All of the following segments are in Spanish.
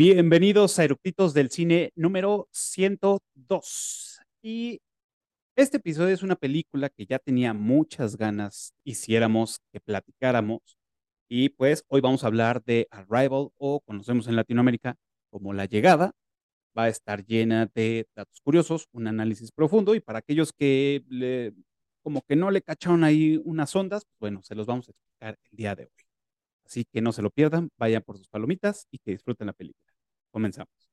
Bienvenidos a Eructitos del Cine número 102. Y este episodio es una película que ya tenía muchas ganas hiciéramos que platicáramos. Y pues hoy vamos a hablar de Arrival o conocemos en Latinoamérica como La Llegada. Va a estar llena de datos curiosos, un análisis profundo y para aquellos que como que no le cacharon ahí unas ondas, pues bueno, se los vamos a explicar el día de hoy. Así que no se lo pierdan, vayan por sus palomitas y que disfruten la película. Comenzamos.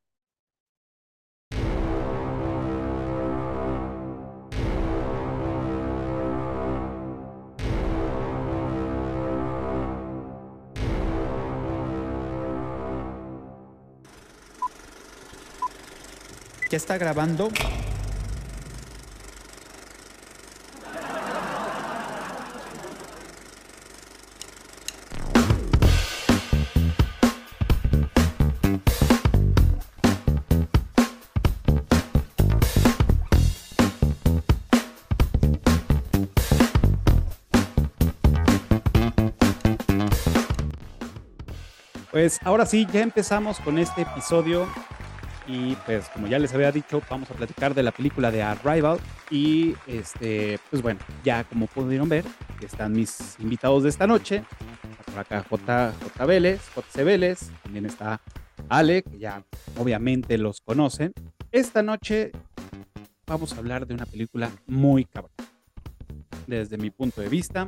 ¿Ya está grabando? Pues ahora sí, ya empezamos con este episodio y pues como ya les había dicho, vamos a platicar de la película de Arrival y este, pues bueno, ya como pudieron ver, están mis invitados de esta noche, por acá J, J Vélez, JC Vélez, también está Ale, que ya obviamente los conocen. Esta noche vamos a hablar de una película muy cabrón. Desde mi punto de vista,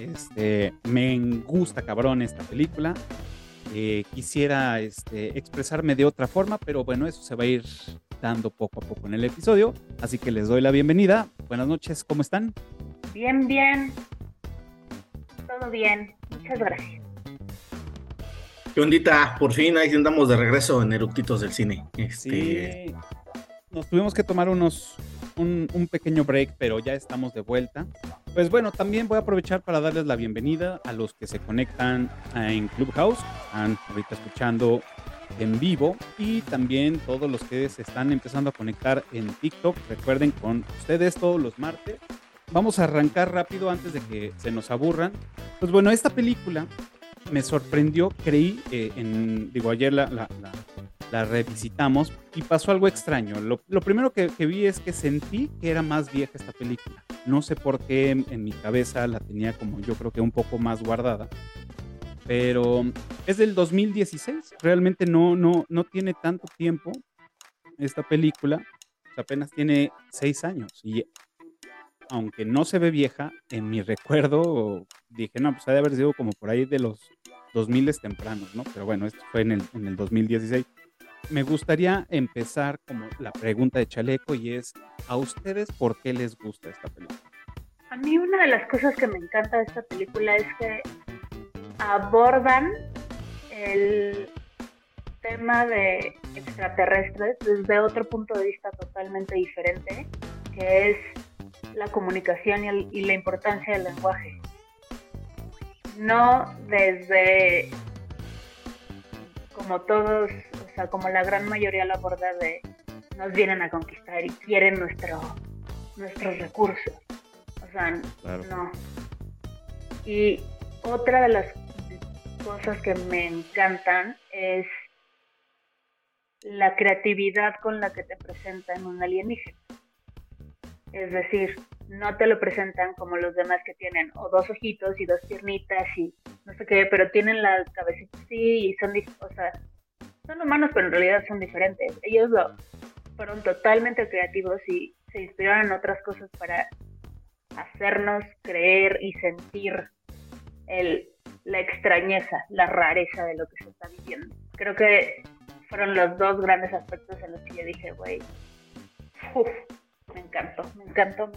este, me gusta cabrón esta película. Eh, quisiera este, expresarme de otra forma, pero bueno, eso se va a ir dando poco a poco en el episodio. Así que les doy la bienvenida. Buenas noches, ¿cómo están? Bien, bien. Todo bien. Muchas gracias. ¿Qué ondita? Por fin ahí andamos de regreso en Eructitos del Cine. Este... Sí, nos tuvimos que tomar unos, un, pequeño break, pero ya estamos de vuelta. Pues bueno, también voy a aprovechar para darles la bienvenida a los que se conectan en Clubhouse, están ahorita escuchando en vivo y también todos los que se están empezando a conectar en TikTok. Recuerden con ustedes todos los martes. Vamos a arrancar rápido antes de que se nos aburran. Pues bueno, esta película me sorprendió, creí, eh, en, digo, ayer la, la, revisitamos y pasó algo extraño. Lo, lo primero que, vi es que sentí que era más vieja esta película. No sé por qué en, en, mi cabeza la tenía como yo creo que un poco más guardada. Pero es del 2016, realmente no, no, no tiene tanto tiempo esta película, apenas tiene seis años y aunque no se ve vieja, en mi recuerdo dije, no, pues ha de haber sido como por ahí de los 2000 tempranos, ¿no? Pero bueno, esto fue en el, en el 2016. Me gustaría empezar como la pregunta de Chaleco y es, ¿a ustedes por qué les gusta esta película? A mí una de las cosas que me encanta de esta película es que abordan el tema de extraterrestres desde otro punto de vista totalmente diferente, que es la comunicación y, el, y, la importancia del lenguaje. No desde como todos, o sea, como la gran mayoría lo aborda de nos vienen a conquistar y quieren nuestro, nuestros recursos. O sea, claro. no. Y otra de las cosas que me encantan es la creatividad con la que te presentan un alienígena. Es decir, no te lo presentan como los demás que tienen o dos ojitos y dos piernitas y no sé qué, pero tienen la cabecita así y son, o sea, son humanos, pero en realidad son diferentes. Ellos lo, fueron totalmente creativos y se inspiraron en otras cosas para hacernos creer y sentir el, la extrañeza, la rareza de lo que se está viviendo. Creo que fueron los dos grandes aspectos en los que yo dije, güey, me encantó, me encantó.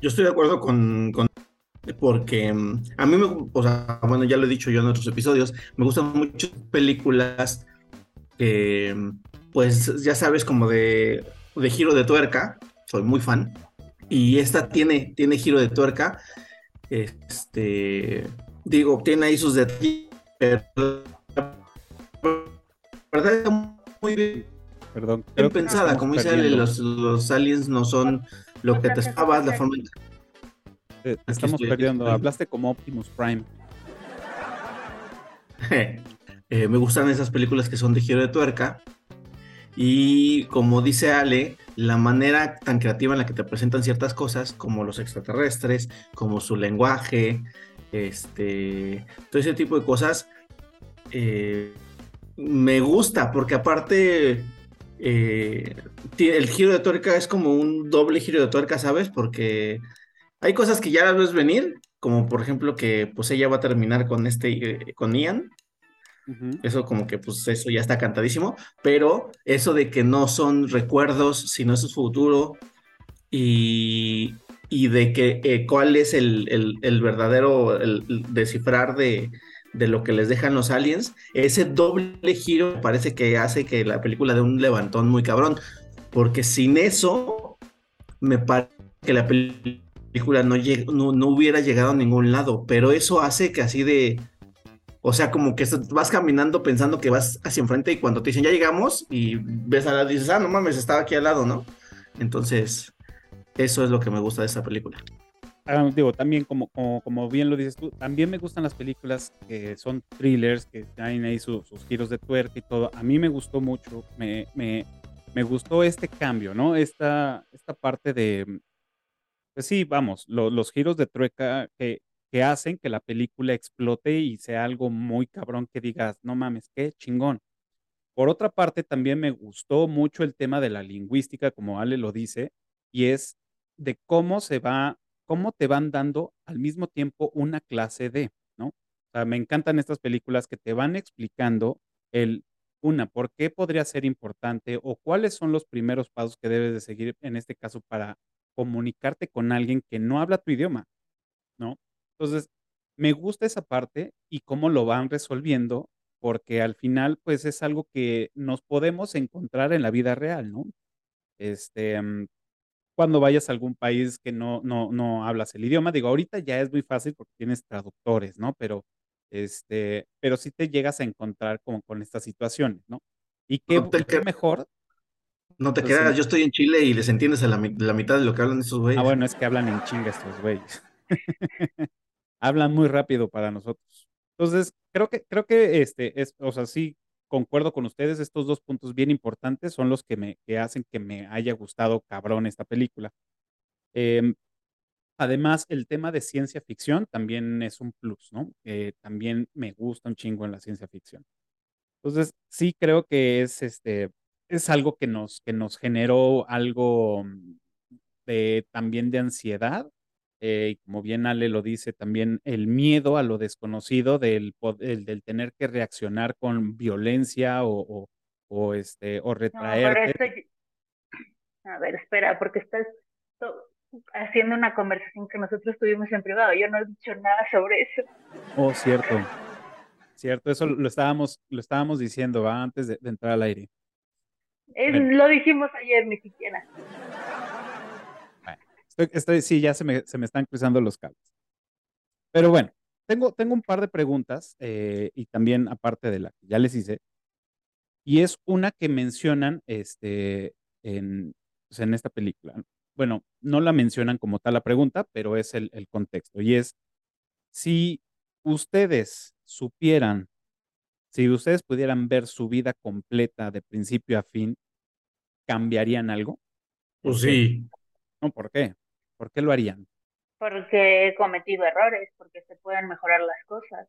Yo estoy de acuerdo con, con porque um, a mí me, o sea, bueno, ya lo he dicho yo en otros episodios, me gustan mucho películas que, pues, ya sabes, como de, de giro de tuerca, soy muy fan, y esta tiene, tiene giro de tuerca, este, digo, tiene ahí sus detalles, pero verdad está muy bien, Perdón, bien pensada, como dice los, los aliens no son lo que te esperabas, la forma en que... Te estamos perdiendo, hablaste como Optimus Prime. Eh, me gustan esas películas que son de giro de tuerca. Y como dice Ale, la manera tan creativa en la que te presentan ciertas cosas, como los extraterrestres, como su lenguaje, este, todo ese tipo de cosas, eh, me gusta, porque aparte eh, el giro de tuerca es como un doble giro de tuerca, ¿sabes? Porque hay cosas que ya las ves venir, como por ejemplo que pues ella va a terminar con este, con Ian. Eso como que pues eso ya está cantadísimo, pero eso de que no son recuerdos, sino es su futuro y, y de que eh, cuál es el, el, verdadero el, descifrar de, de, lo que les dejan los aliens, ese doble giro parece que hace que la película dé un levantón muy cabrón, porque sin eso me parece que la película película no, no, hubiera llegado a ningún lado, pero eso hace que así de, o sea, como que vas caminando pensando que vas hacia enfrente y cuando te dicen ya llegamos y ves a la dices, ah, no mames, estaba aquí al lado, ¿no? Entonces, eso es lo que me gusta de esa película. Ah, digo, también como, como, bien lo dices tú, también me gustan las películas que son thrillers, que tienen ahí sus giros de tuerca y todo. A mí me gustó mucho, me, me, me gustó este cambio, ¿no? Esta, esta parte de, pues sí, vamos, los giros de trueca que, que hacen que la película explote y sea algo muy cabrón que digas, no mames, qué chingón. Por otra parte, también me gustó mucho el tema de la lingüística, como Ale lo dice, y es de cómo se va, cómo te van dando al mismo tiempo una clase de, ¿no? O sea, me encantan estas películas que te van explicando el, una, por qué podría ser importante o cuáles son los primeros pasos que debes de seguir en este caso para comunicarte con alguien que no habla tu idioma, ¿no? Entonces, me gusta esa parte y cómo lo van resolviendo, porque al final, pues es algo que nos podemos encontrar en la vida real, ¿no? Este, mm, cuando vayas a algún país que no, no, no hablas el idioma, digo, ahorita ya es muy fácil porque tienes traductores, ¿no? Pero, este, pero sí te llegas a encontrar con, con estas situaciones, ¿no? Y qué, qué mejor no te quedas, yo estoy en Chile y les entiendes a la, mitad de lo que hablan esos güeyes. Ah, bueno, es que hablan en chinga estos güeyes. hablan muy rápido para nosotros. Entonces, creo que, creo que este es, o sea, sí, concuerdo con ustedes, estos dos puntos bien importantes son los que me hacen que me haya gustado cabrón esta película. Em, además, el tema de ciencia ficción también es un plus, ¿no? también me gusta un chingo en la ciencia ficción. Entonces, sí creo que es este es algo que nos, que nos generó algo mm, de, también de ansiedad. Eh, y como bien Ale lo dice, también el miedo a lo desconocido del, del tener que reaccionar con violencia o, o, este, o retraerte. a ver, espera, porque estás haciendo una conversación que nosotros tuvimos en privado. Yo no he dicho nada sobre eso. Oh, cierto. Cierto, eso lo estábamos, lo estábamos diciendo antes de entrar al aire. Lo dijimos ayer, ni siquiera. Estoy, sí, ya se me, se me, están cruzando los cables. Pero bueno, tengo, tengo un par de preguntas eh, y también aparte de la que ya les hice. Y es una que mencionan este, en, pues, en esta película. Bueno, no la mencionan como tal la pregunta, pero es el, el contexto. Y es, si ustedes supieran si ustedes pudieran ver su vida completa de principio a fin, ¿cambiarían algo? Pues sí. No, ¿por qué? ¿Por qué lo harían? Porque he cometido errores, porque se pueden mejorar las cosas.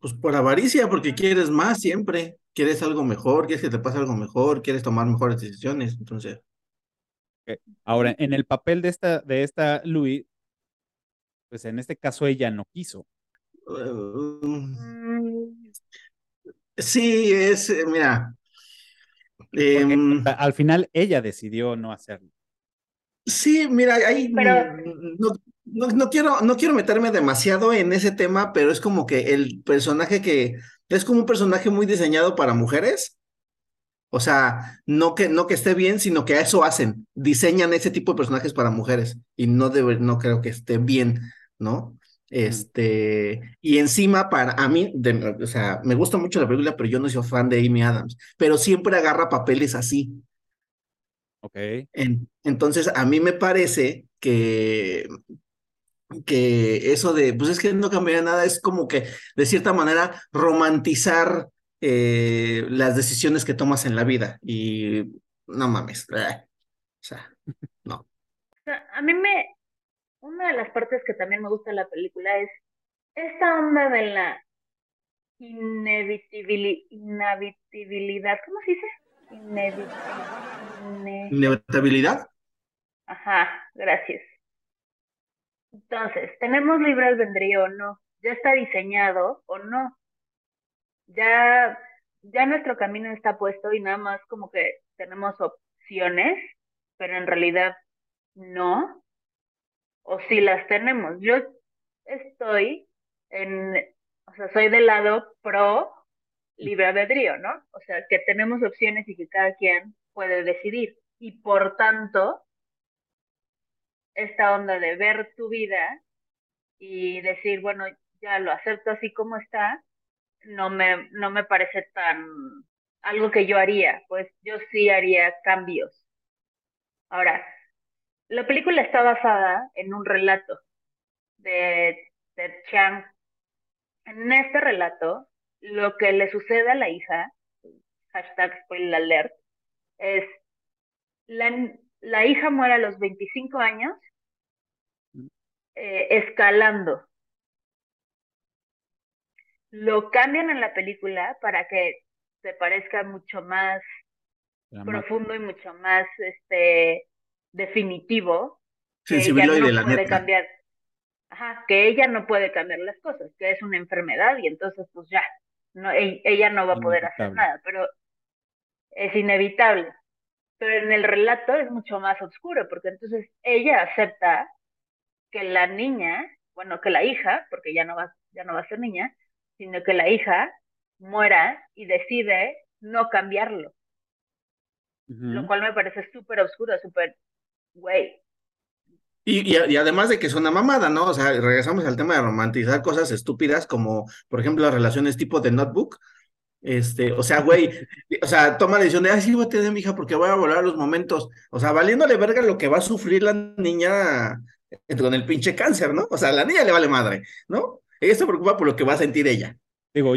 Pues por avaricia, porque quieres más siempre. Quieres algo mejor, quieres que te pase algo mejor, quieres tomar mejores decisiones. Entonces. Ahora, en el papel de esta, de esta Louis, pues en este caso ella no quiso. Uh, Sí, es, eh, mira. Em, al final ella decidió no hacerlo. Sí, mira, ahí no, quiero, no quiero meterme demasiado en ese tema, pero es como que el personaje que es como un personaje muy diseñado para mujeres. O sea, no que, no que esté bien, sino que a eso hacen. Diseñan ese tipo de personajes para mujeres y no, debe, no creo que esté bien, ¿no? Este, y encima para a mí, o sea, me gusta mucho la película, pero yo no soy fan de Amy Adams, pero siempre agarra papeles así. Ok. entonces, a mí me parece que, que eso de, pues es que no cambiaría nada, es como que de cierta manera romantizar eh, las decisiones que tomas en la vida y no mames, o sea, no. A mí me, una de las partes que también me gusta de la película es esta onda de la inevitabilidad, ¿cómo se dice? Inevitabilidad. Ajá, gracias. Entonces, ¿tenemos libre albedrío o no? ¿Ya está diseñado o no? Ya, ya nuestro camino está puesto y nada más como que tenemos opciones, pero en realidad no. O si las tenemos. Yo estoy en, o sea, soy del lado pro libre albedrío, ¿no? O sea, que tenemos opciones y que cada quien puede decidir. Y por tanto, esta onda de ver tu vida y decir, bueno, ya lo acepto así como está, no me, no me parece tan algo que yo haría, pues yo sí haría cambios. Ahora, la película está basada en un relato de Ted Chiang. En este relato, lo que le sucede a la hija, hashtag spoiler alert, es la, la hija muere a los 25 años eh, escalando. Lo cambian en la película para que se parezca mucho más profundo y mucho más este definitivo. Que ella no puede cambiar. Ajá, que ella no puede cambiar las cosas, que es una enfermedad y entonces pues ya, no, ella no va a poder hacer nada, pero es inevitable. Pero en el relato es mucho más oscuro, porque entonces ella acepta que la niña, bueno, que la hija, porque ya no va, ya no va a ser niña, sino que la hija muera y decide no cambiarlo. Lo cual me parece súper oscuro, súper, güey. Y, y, además de que es una mamada, ¿no? O sea, regresamos al tema de romantizar cosas estúpidas como, por ejemplo, las relaciones tipo de notebook. Este, o sea, güey, o sea, toma la decisión de, ay, sí, voy a tener mi hija porque voy a volar los momentos. O sea, valiéndole verga lo que va a sufrir la niña con el pinche cáncer, ¿no? O sea, a la niña le vale madre, ¿no? Ella se preocupa por lo que va a sentir ella. Digo,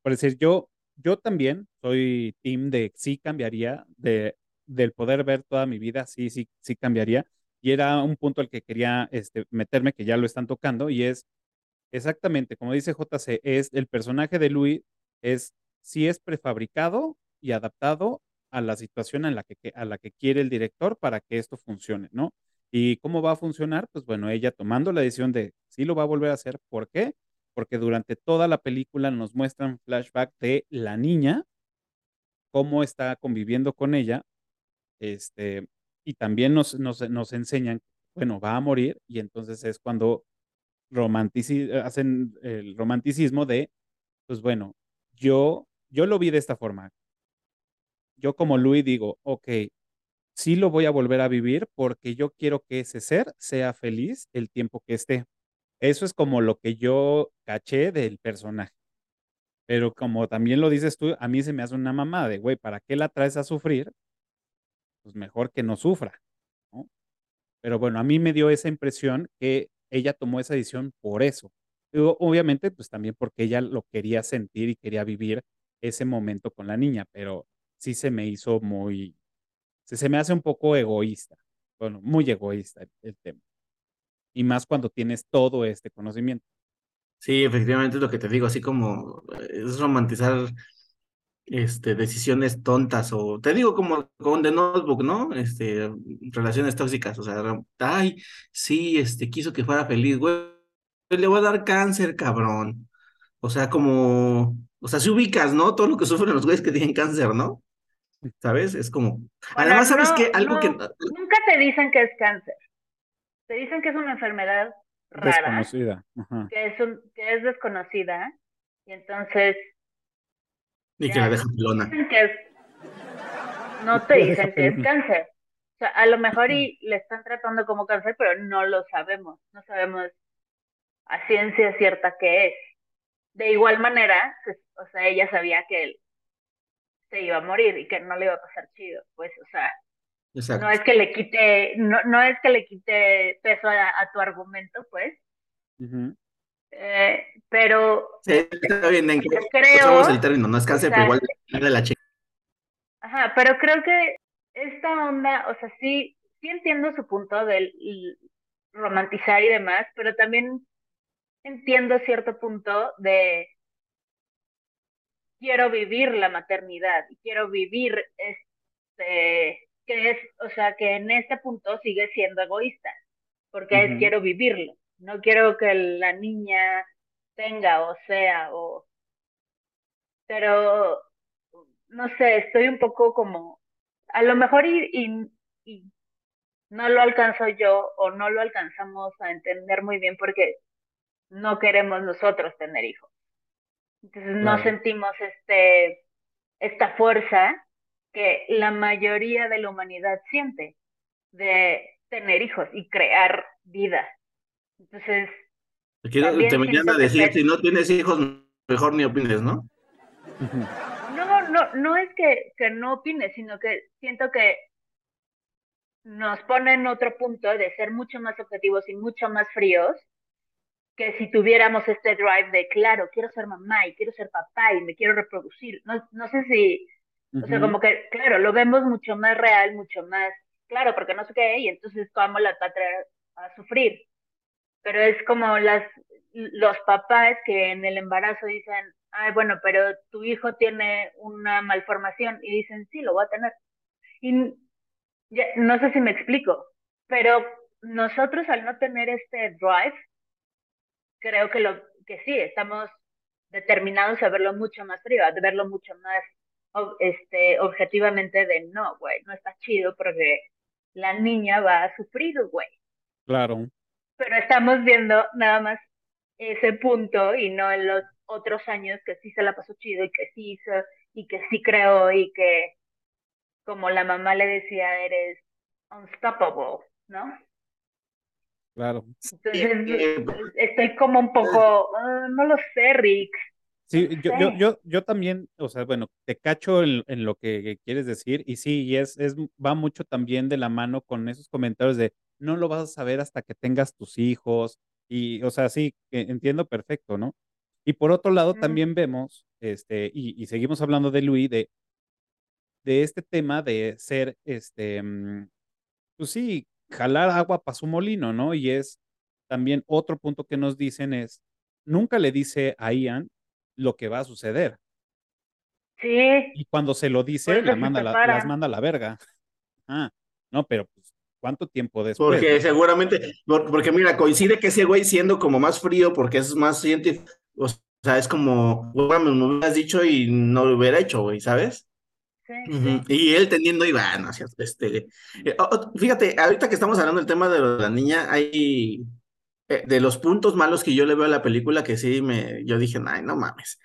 por decir, yo, yo también soy team de sí cambiaría, de, del poder ver toda mi vida, sí, sí, sí cambiaría. Y era un punto al que quería este, meterme, que ya lo están tocando, y es exactamente, como dice JC, es el personaje de Louis, es sí es prefabricado y adaptado a la situación en la que, a la que quiere el director para que esto funcione, ¿no? ¿Y cómo va a funcionar? Pues bueno, ella tomando la decisión de sí lo va a volver a hacer. ¿Por qué? Porque durante toda la película nos muestran flashback de la niña, cómo está conviviendo con ella, este, y también nos, nos, enseñan, bueno, va a morir, y entonces es cuando hacen el romanticismo de, pues bueno, yo, yo lo vi de esta forma. Yo como Luis digo, ok, sí lo voy a volver a vivir porque yo quiero que ese ser sea feliz el tiempo que esté. Eso es como lo que yo caché del personaje. Pero como también lo dices tú, a mí se me hace una mamada de, güey, ¿para qué la traes a sufrir? Pues mejor que no sufra, ¿no? Pero bueno, a mí me dio esa impresión que ella tomó esa decisión por eso. obviamente, pues también porque ella lo quería sentir y quería vivir ese momento con la niña, pero sí se me hizo muy, se, me hace un poco egoísta, bueno, muy egoísta el, tema. Y más cuando tienes todo este conocimiento. Sí, efectivamente lo que te digo, así como eh, es romantizar este, decisiones tontas o te digo como con The Notebook, ¿no? Este, relaciones tóxicas, o sea, ay, sí, este, quiso que fuera feliz, güey, le voy a dar cáncer, cabrón. O sea, como, o sea, si ubicas, ¿no? Todo lo que sufren los güeyes que tienen cáncer, ¿no? ¿Sabes? Es como. Además, ¿sabes qué? Algo que. Nunca te dicen que es cáncer. Te dicen que es una enfermedad rara. Desconocida. Que, es un, que es desconocida. Y entonces. Y que la deja pelona. no te dicen que es cáncer. O sea, a lo mejor y le están tratando como cáncer, pero no lo sabemos. No sabemos a ciencia cierta qué es. De igual manera, pues, o sea, ella sabía que él se iba a morir y que no le iba a pasar chido, pues, o sea, no es que le quite, no, no es que le quite peso a, tu argumento, pues, Eh, pero. Sí, está bien, en creo, el término, no es cáncer, pero igual de la chica. Ajá, pero creo que esta onda, o sea, sí, sí entiendo su punto del romantizar y demás, pero también entiendo cierto punto de quiero vivir la maternidad, quiero vivir este, que es, o sea, que en este punto sigue siendo egoísta, porque es quiero vivirlo, no quiero que la niña tenga o sea, o... Pero, no sé, estoy un poco como, a lo mejor y, y, no lo alcanzo yo o no lo alcanzamos a entender muy bien porque no queremos nosotros tener hijos. Entonces no sentimos este, esta fuerza que la mayoría de la humanidad siente de tener hijos y crear vida. Entonces... te venían a decir, si no tienes hijos, mejor ni opines, ¿no? No, no, no es que, que no opines, sino que siento que nos pone en otro punto de ser mucho más objetivos y mucho más fríos que si tuviéramos este drive de, claro, quiero ser mamá y quiero ser papá y me quiero reproducir. No, no sé si, o sea, como que, claro, lo vemos mucho más real, mucho más, claro, porque no sé qué, y entonces cómo la va a a sufrir. Pero es como las, los papás que en el embarazo dicen, ay, bueno, pero tu hijo tiene una malformación y dicen, sí, lo va a tener. Y ya, no sé si me explico, pero nosotros al no tener este drive, creo que lo que sí, estamos determinados a verlo mucho más frío, a verlo mucho más este, objetivamente de no, güey, no está chido porque la niña va a sufrir, güey. Claro. Pero estamos viendo nada más ese punto y no en los otros años que sí se la pasó chido y que sí hizo y que sí creó y que como la mamá le decía, eres unstoppable, ¿no? Claro. Entonces, estoy como un poco, ah, no lo sé, Rick. Sí, yo, yo, yo, yo también, o sea, bueno, te cacho en, lo que quieres decir y sí, y es, es, va mucho también de la mano con esos comentarios de no lo vas a saber hasta que tengas tus hijos y, o sea, sí, entiendo perfecto, ¿no? Y por otro lado, también vemos, este, y, y, seguimos hablando de Luis, de, de este tema de ser, este, mm, pues sí, jalar agua para su molino, ¿no? Y es también otro punto que nos dicen es, nunca le dice a Ian lo que va a suceder. Sí. Y cuando se lo dice, la manda la, las manda a la verga. Ah, no, pero pues, ¿cuánto tiempo después? Porque seguramente, porque mira, coincide que ese güey siendo como más frío, porque es más científico, o sea, es como, bueno, me hubieras dicho y no lo hubiera hecho, güey, ¿sabes? Y él teniendo, y bueno, este, eh, fíjate, ahorita que estamos hablando del tema de la niña, hay eh, de los puntos malos que yo le veo a la película que sí me, yo dije, ay, no mames.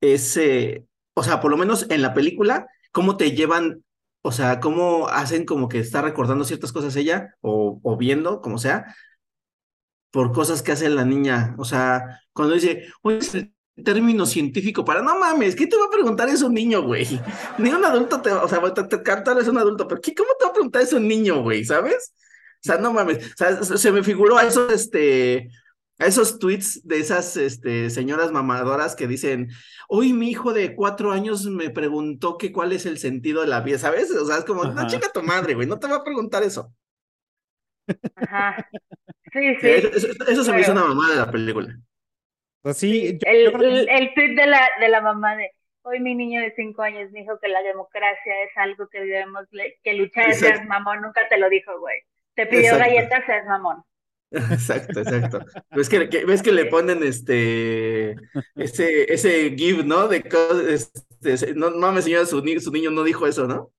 Ese, o sea, por lo menos en la película, cómo te llevan, o sea, cómo hacen como que está recordando ciertas cosas ella, o, o viendo, como sea, por cosas que hace la niña. O sea, cuando dice, oye, término científico para no mames, ¿qué te va a preguntar eso un niño, güey? Ni un adulto te, o sea, te, te, es un adulto, pero ¿qué, ¿cómo te va a preguntar eso un niño, güey? ¿Sabes? O sea, no mames, o sea, se me figuró a esos, este, a esos tweets de esas, este, señoras mamadoras que dicen, hoy mi hijo de cuatro años me preguntó que cuál es el sentido de la vida, ¿sabes? O sea, es como, no, chica tu madre, güey, no te va a preguntar eso. Ajá. Sí, sí. Eso, se me hizo una mamada de la película. Pues sí, el, tweet de la, de la mamá de hoy mi niño de cinco años dijo que la democracia es algo que debemos que luchar, seas mamón, nunca te lo dijo, güey. Te pidió galletas, seas mamón. Exacto, exacto. ves que, ves que le ponen este ese ese give, ¿no? De este, no mames, señora, su, su niño no dijo eso, ¿no?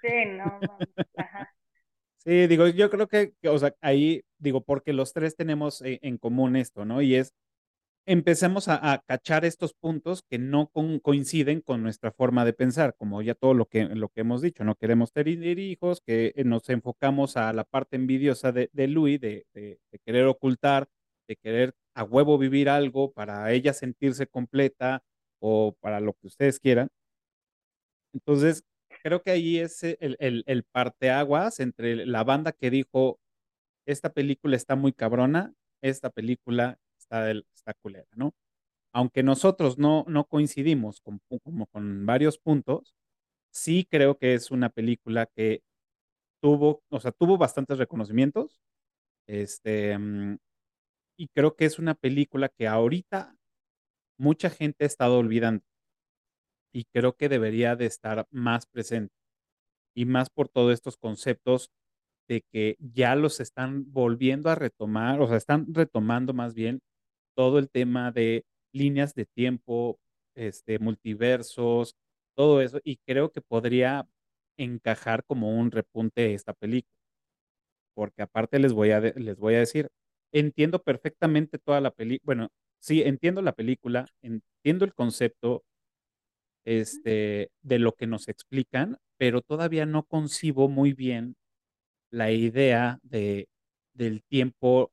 Sí, no, no. Ajá. Sí, digo, yo creo que, o sea, ahí, digo, porque los tres tenemos en, en común esto, ¿no? Y es empecemos a, cachar estos puntos que no coinciden con nuestra forma de pensar, como ya todo lo que, lo que hemos dicho, no queremos tener hijos, que eh, nos enfocamos a la parte envidiosa de, de Louis, de, querer ocultar, de querer a huevo vivir algo para ella sentirse completa o para lo que ustedes quieran. Entonces, creo que ahí es el, el, el parteaguas entre la banda que dijo, esta película está muy cabrona esta película está, está culera, ¿no? Aunque nosotros no, no coincidimos con, como con varios puntos, sí creo que es una película que tuvo, o sea, tuvo bastantes reconocimientos. Este, mm, y creo que es una película que ahorita mucha gente ha estado olvidando. Y creo que debería de estar más presente. Y más por todos estos conceptos de que ya los están volviendo a retomar, o sea, están retomando más bien todo el tema de líneas de tiempo, este, multiversos, todo eso, y creo que podría encajar como un repunte esta película. Porque aparte les voy a, les voy a decir, entiendo perfectamente toda la película, bueno, sí, entiendo la película, entiendo el concepto este, de lo que nos explican, pero todavía no concibo muy bien la idea de, del tiempo,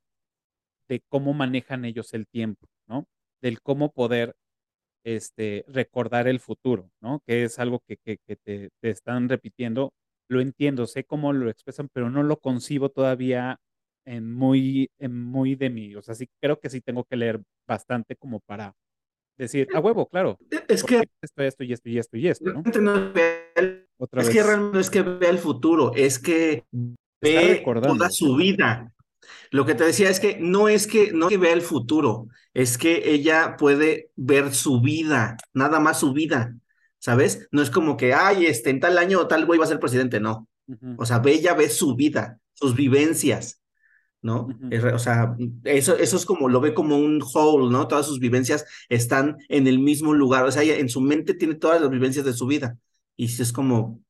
de cómo manejan ellos el tiempo, ¿no? Del cómo poder este, recordar el futuro, ¿no? Que es algo que, que, te, te, están repitiendo. Lo entiendo, sé cómo lo expresan, pero no lo concibo todavía en muy, en muy de mí. O sea, sí creo que sí tengo que leer bastante como para decir, a huevo, claro. Es que esto, esto y esto y esto y esto, ¿no? es que realmente no es que vea el futuro, es que ve toda su vida. Lo que te decía es que no es que no que vea el futuro, es que ella puede ver su vida, nada más su vida, ¿sabes? No es como que, ay, este, en tal año tal güey va a ser presidente, no. O sea, ve, ella ve su vida, sus vivencias, ¿no? o sea, eso, eso es como, lo ve como un whole, ¿no? Todas sus vivencias están en el mismo lugar, o sea, ella en su mente tiene todas las vivencias de su vida. Y es como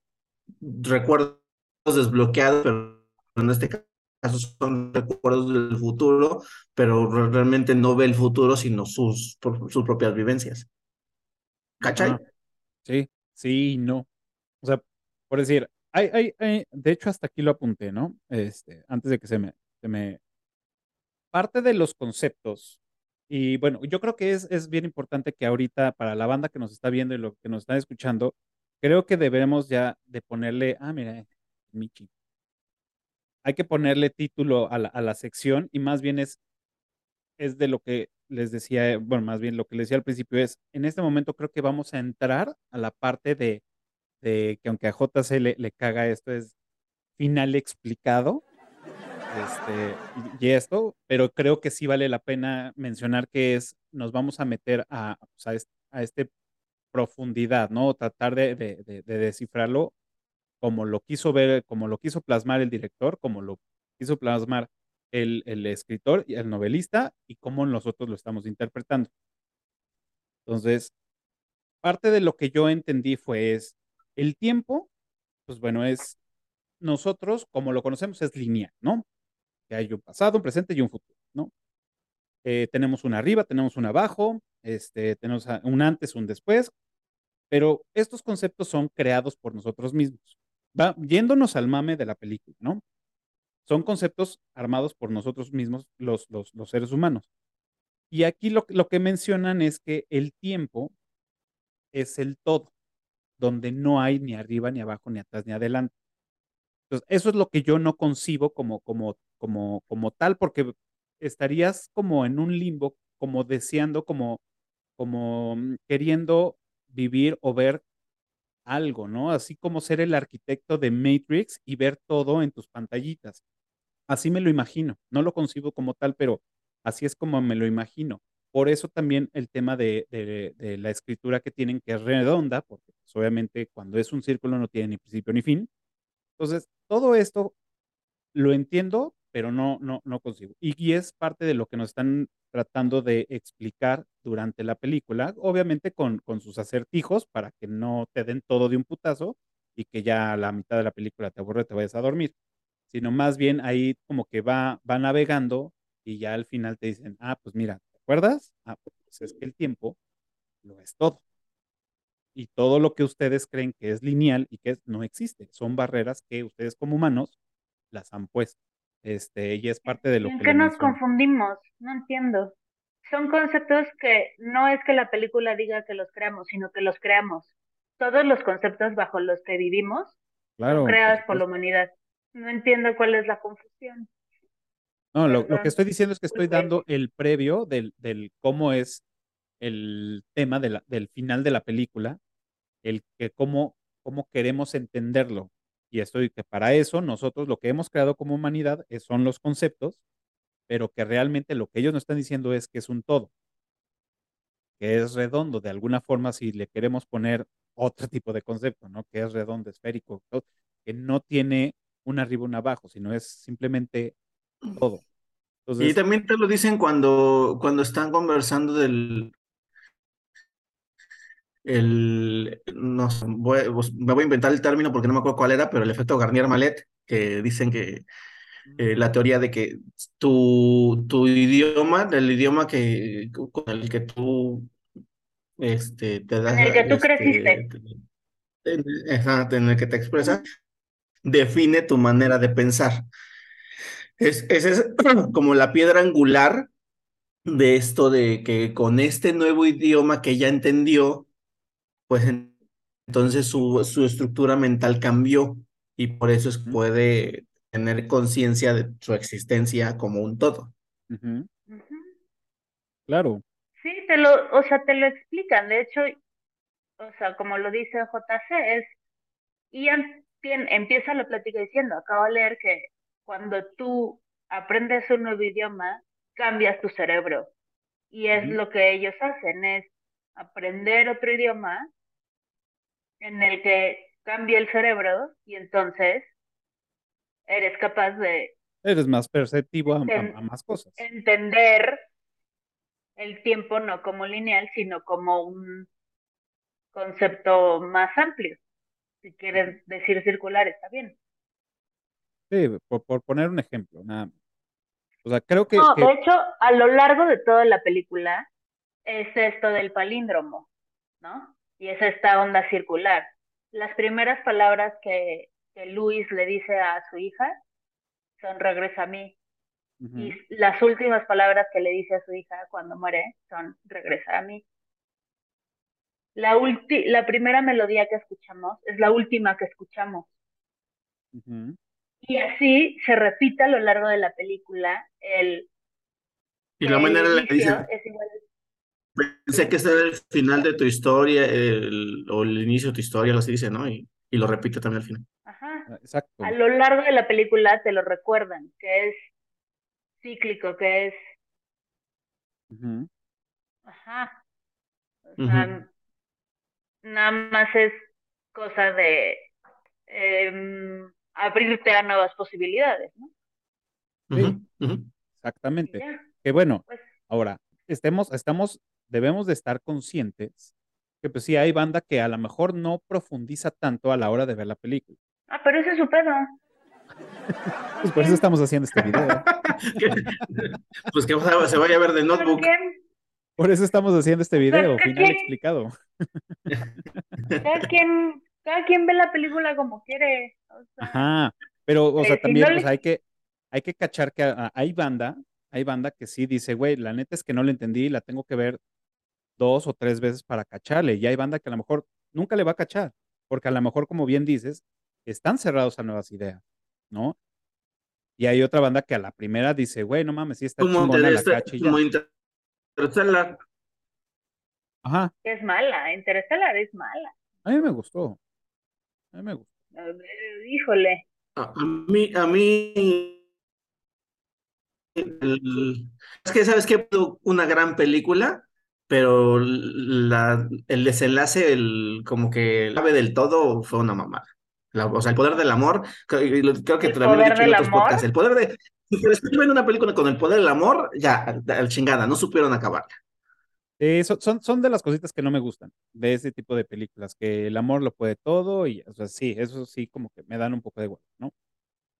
recuerdos desbloqueados, pero en este caso son recuerdos del futuro, pero realmente no ve el futuro, sino sus, sus propias vivencias. ¿Cachai? Sí, sí, no. O sea, por decir, hay, hay, de hecho hasta aquí lo apunté, ¿no? Este, antes de que se me, se me... Parte de los conceptos, y bueno, yo creo que es, es bien importante que ahorita para la banda que nos está viendo y lo que nos están escuchando, creo que debemos ya de ponerle, ah, mira, Michi, hay que ponerle título a la, sección y más bien es, es de lo que les decía, bueno, más bien lo que les decía al principio es, en este momento creo que vamos a entrar a la parte de, que aunque a JC le, le caga esto, es final explicado. Este, y esto, pero creo que sí vale la pena mencionar que es, nos vamos a meter a, a, este profundidad, ¿no? Tratar de, de descifrarlo como lo quiso ver, como lo quiso plasmar el director, como lo quiso plasmar el, el escritor y el novelista y cómo nosotros lo estamos interpretando. Entonces, parte de lo que yo entendí fue es el tiempo, pues bueno, es nosotros, como lo conocemos, es lineal, ¿no? Que hay un pasado, un presente y un futuro, ¿no? Eh, tenemos un arriba, tenemos un abajo, este, tenemos un antes, un después, pero estos conceptos son creados por nosotros mismos yéndonos al mame de la película, ¿no? Son conceptos armados por nosotros mismos, los, los, seres humanos. Y aquí lo, lo que mencionan es que el tiempo es el todo, donde no hay ni arriba, ni abajo, ni atrás, ni adelante. Entonces, eso es lo que yo no concibo como, como, como, como tal, porque estarías como en un limbo, como deseando, como, como mm, queriendo vivir o ver algo, ¿no? Así como ser el arquitecto de Matrix y ver todo en tus pantallitas. Así me lo imagino. No lo concibo como tal, pero así es como me lo imagino. Por eso también el tema de, la escritura que tienen, que es redonda, porque pues, obviamente cuando es un círculo no tiene ni principio ni fin. Entonces, todo esto lo entiendo, pero no, no, no consigo. Y, es parte de lo que nos están tratando de explicar durante la película, obviamente con, con sus acertijos para que no te den todo de un putazo y que ya la mitad de la película te aburre, te vayas a dormir, sino más bien ahí como que va, va navegando y ya al final te dicen, ah, pues mira, ¿te acuerdas? Ah, pues es que el tiempo lo es todo. Y todo lo que ustedes creen que es lineal y que no existe, son barreras que ustedes como humanos las han puesto. Este, y es parte de lo ¿En que... qué nos confundimos? No entiendo. Son conceptos que no es que la película diga que los creamos, sino que los creamos. Todos los conceptos bajo los que vivimos son creados por la humanidad. No entiendo cuál es la confusión. No, lo, que estoy diciendo es que estoy dando el previo del, del cómo es el tema de la, del final de la película, el que cómo, cómo queremos entenderlo. Y estoy que para eso nosotros lo que hemos creado como humanidad son los conceptos, pero que realmente lo que ellos nos están diciendo es que es un todo, que es redondo. De alguna forma, si le queremos poner otro tipo de concepto, ¿no? Que es redondo, esférico, que no tiene un arriba, un abajo, sino es simplemente todo. y también te lo dicen cuando, cuando están conversando del, el, no pues, me voy a inventar el término porque no me acuerdo cuál era, pero el efecto Garnier-Mallet, que dicen que eh, la teoría de que tu, tu idioma, el idioma que, con el que tú este, te das. En el que tú este, creciste. En, el que te expresas, define tu manera de pensar. Es, es como la piedra angular de esto de que con este nuevo idioma que ya entendió, pues entonces su, su estructura mental cambió y por eso es, puede tener conciencia de su existencia como un todo. Claro. Sí, te lo, o sea, te lo explican. De hecho, o sea, como lo dice JC, es, y empieza la plática diciendo, acabo de leer que cuando tú aprendes un nuevo idioma, cambias tu cerebro. Y es lo que ellos hacen, es aprender otro idioma en el que cambia el cerebro y entonces eres capaz de... Eres más perceptivo a, más cosas. Entender el tiempo no como lineal, sino como un concepto más amplio. Si quieres decir circular, está bien. Sí, por, poner un ejemplo, nada O sea, creo que, no, de hecho, a lo largo de toda la película es esto del palíndromo, ¿no? Y es esta onda circular. Las primeras palabras que, que Luis le dice a su hija son regresa a mí. Y las últimas palabras que le dice a su hija cuando muere son regresa a mí. La, la primera melodía que escuchamos es la última que escuchamos. Y así se repite a lo largo de la película el... Y la manera en la que dice... Es igual, Pensé que ese era el final de tu historia, o el inicio de tu historia, lo así dice, ¿no? Y, y lo repite también al final. Ajá. Ah, exacto. A lo largo de la película te lo recuerdan, que es cíclico, que es. Ajá. O sea, nada más es cosa de eh, abrirte a nuevas posibilidades, ¿no? Sí, exactamente. Que bueno, pues ahora, estemos, estamos debemos de estar conscientes que pues sí hay banda que a lo mejor no profundiza tanto a la hora de ver la película. Ah, pero ese es su pedo. pues por eso estamos haciendo este video. pues que se vaya a ver de notebook. Por eso estamos haciendo este video, final explicado. Cada quien, cada quien ve la película como quiere. Ajá, pero o sea, eh, también pues, hay que hay que cachar que hay banda, hay banda que sí dice, güey, la neta es que no la entendí, la tengo que ver dos o tres veces para cacharle. Y hay banda que a lo mejor nunca le va a cachar, porque a lo mejor, como bien dices, están cerrados a nuevas ideas, ¿no? Y hay otra banda que a la primera dice, güey, no mames, sí está chingona la cacha Como Interstellar. Ajá. Es mala, Interstellar es mala. A mí me gustó. A mí me gustó. Híjole. A, mí, a mí es que sabes que una gran película pero la, el desenlace, el, como que el ave del todo fue una mamada. o sea, el poder del amor, creo, que también lo he dicho en otros podcasts, el poder de, si ven una película con el poder del amor, ya, el chingada, no supieron acabarla. son, son, de las cositas que no me gustan de ese tipo de películas, que el amor lo puede todo y, o sea, sí, eso sí como que me dan un poco de igual, ¿no?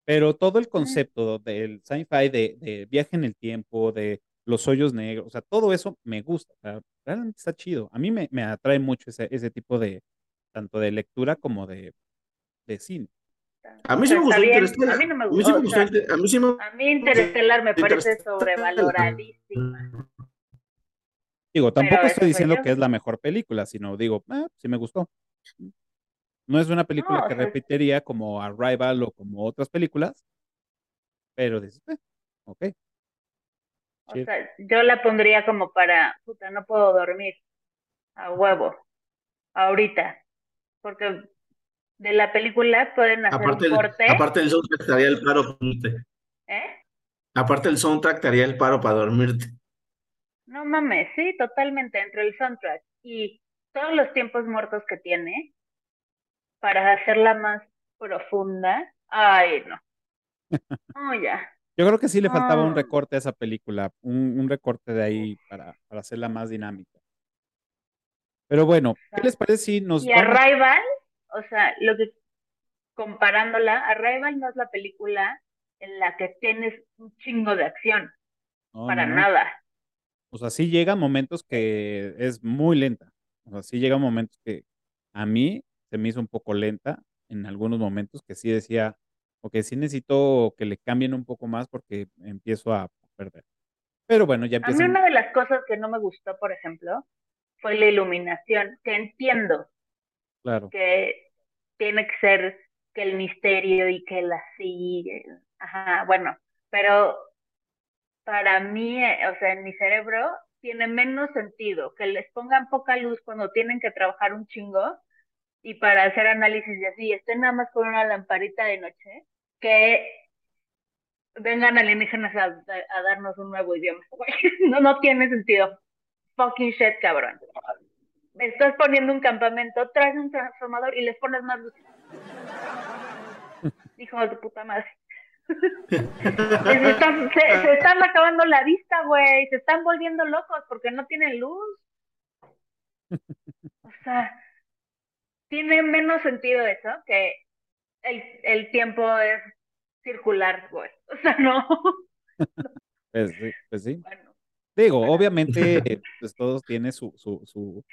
Pero todo el concepto del sci-fi de, de viaje en el tiempo, de los hoyos negros, o sea, todo eso me gusta, realmente está chido. A mí me, me atrae mucho ese, ese, tipo de, tanto de lectura como de, de cine. A mí sí me gustó Interestelar. A mí no me gustó. A mí, sí me, a mí, Interestelar me parece sobrevaloradísima. Digo, tampoco estoy diciendo que es la mejor película, sino digo, ah, sí me gustó. No es una película que repetiría como Arrival o como otras películas, pero dices, eh, Ok. O sea, yo la pondría como para, puta, no puedo dormir a huevo, ahorita, porque de la película pueden hacer aparte un corte. aparte del soundtrack te haría el paro ¿Eh? Aparte del soundtrack te haría el paro para dormirte. No mames, sí, totalmente, entre el soundtrack y todos los tiempos muertos que tiene para hacerla más profunda. Ay, no. Oh, ya. Yo creo que sí le faltaba un recorte a esa película, un, recorte de ahí para, para, hacerla más dinámica. Pero bueno, ¿qué les parece si nos... Y Arrival, o sea, lo que comparándola, Arrival no es la película en la que tienes un chingo de acción. para nada. O sea, sí llegan momentos que es muy lenta. O sea, sí llegan momentos que a mí se me hizo un poco lenta en algunos momentos que sí decía, ok, sí necesito que le cambien un poco más porque empiezo a perder. Pero bueno, ya empieza. A mí una de las cosas que no me gustó, por ejemplo, fue la iluminación, que entiendo claro. que tiene que ser que el misterio y que la sigue, ajá, bueno, pero para mí, eh, o sea, en mi cerebro tiene menos sentido que les pongan poca luz cuando tienen que trabajar un chingo y para hacer análisis y así, estén nada más con una lamparita de noche, que vengan alienígenas a, a darnos un nuevo idioma. no, no tiene sentido. Fucking shit, cabrón. Estás poniendo un campamento, traes un transformador y les pones más luz. Hijo de puta madre. se, están, se, están acabando la vista, güey. Se están volviendo locos porque no tienen luz. O sea, tiene menos sentido eso que el, el tiempo es circular, güey. O sea, no. Pues, pues sí. Digo, obviamente, pues todos tienen su, su, su,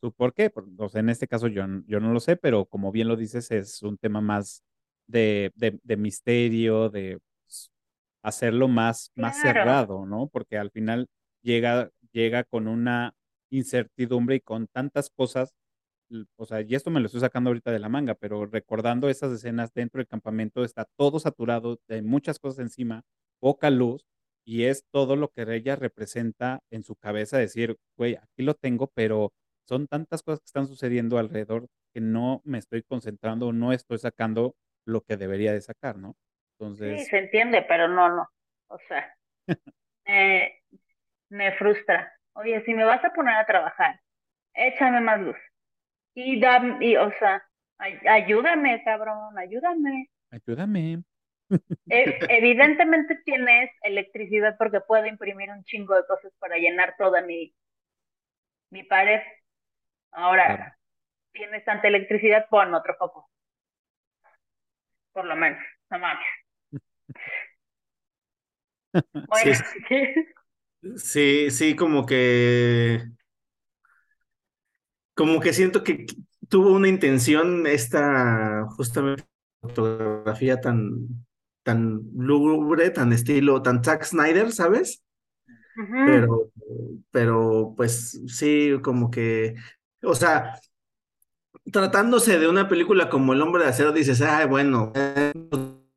su por qué. O sea, en este caso yo, yo no lo sé, pero como bien lo dices, es un tema más de, de, de misterio, de pues, hacerlo más, más cerrado, ¿no? Porque al final llega, llega con una incertidumbre y con tantas cosas o sea, y esto me lo estoy sacando ahorita de la manga, pero recordando esas escenas dentro del campamento, está todo saturado, hay muchas cosas encima, poca luz, y es todo lo que ella representa en su cabeza, decir, güey, aquí lo tengo, pero son tantas cosas que están sucediendo alrededor que no me estoy concentrando, no estoy sacando lo que debería de sacar, ¿no? Entonces... Sí, se entiende, pero no, no. O sea, me frustra. Oye, si me vas a poner a trabajar, échame más luz. Y, da, y o sea, ayúdame, cabrón, ayúdame. Ayúdame. evidentemente tienes electricidad porque puedo imprimir un chingo de cosas para llenar toda mi, mi pared. Ahora, tienes tanta electricidad, pon otro foco. Por lo menos, no mames. sí, sí, como que como que siento que tuvo una intención esta justamente fotografía tan, tan lúgubre, tan estilo, tan Zack Snyder, ¿sabes? Pero, pero pues sí, como que, o sea, tratándose de una película como El hombre de acero, dices, ay, bueno,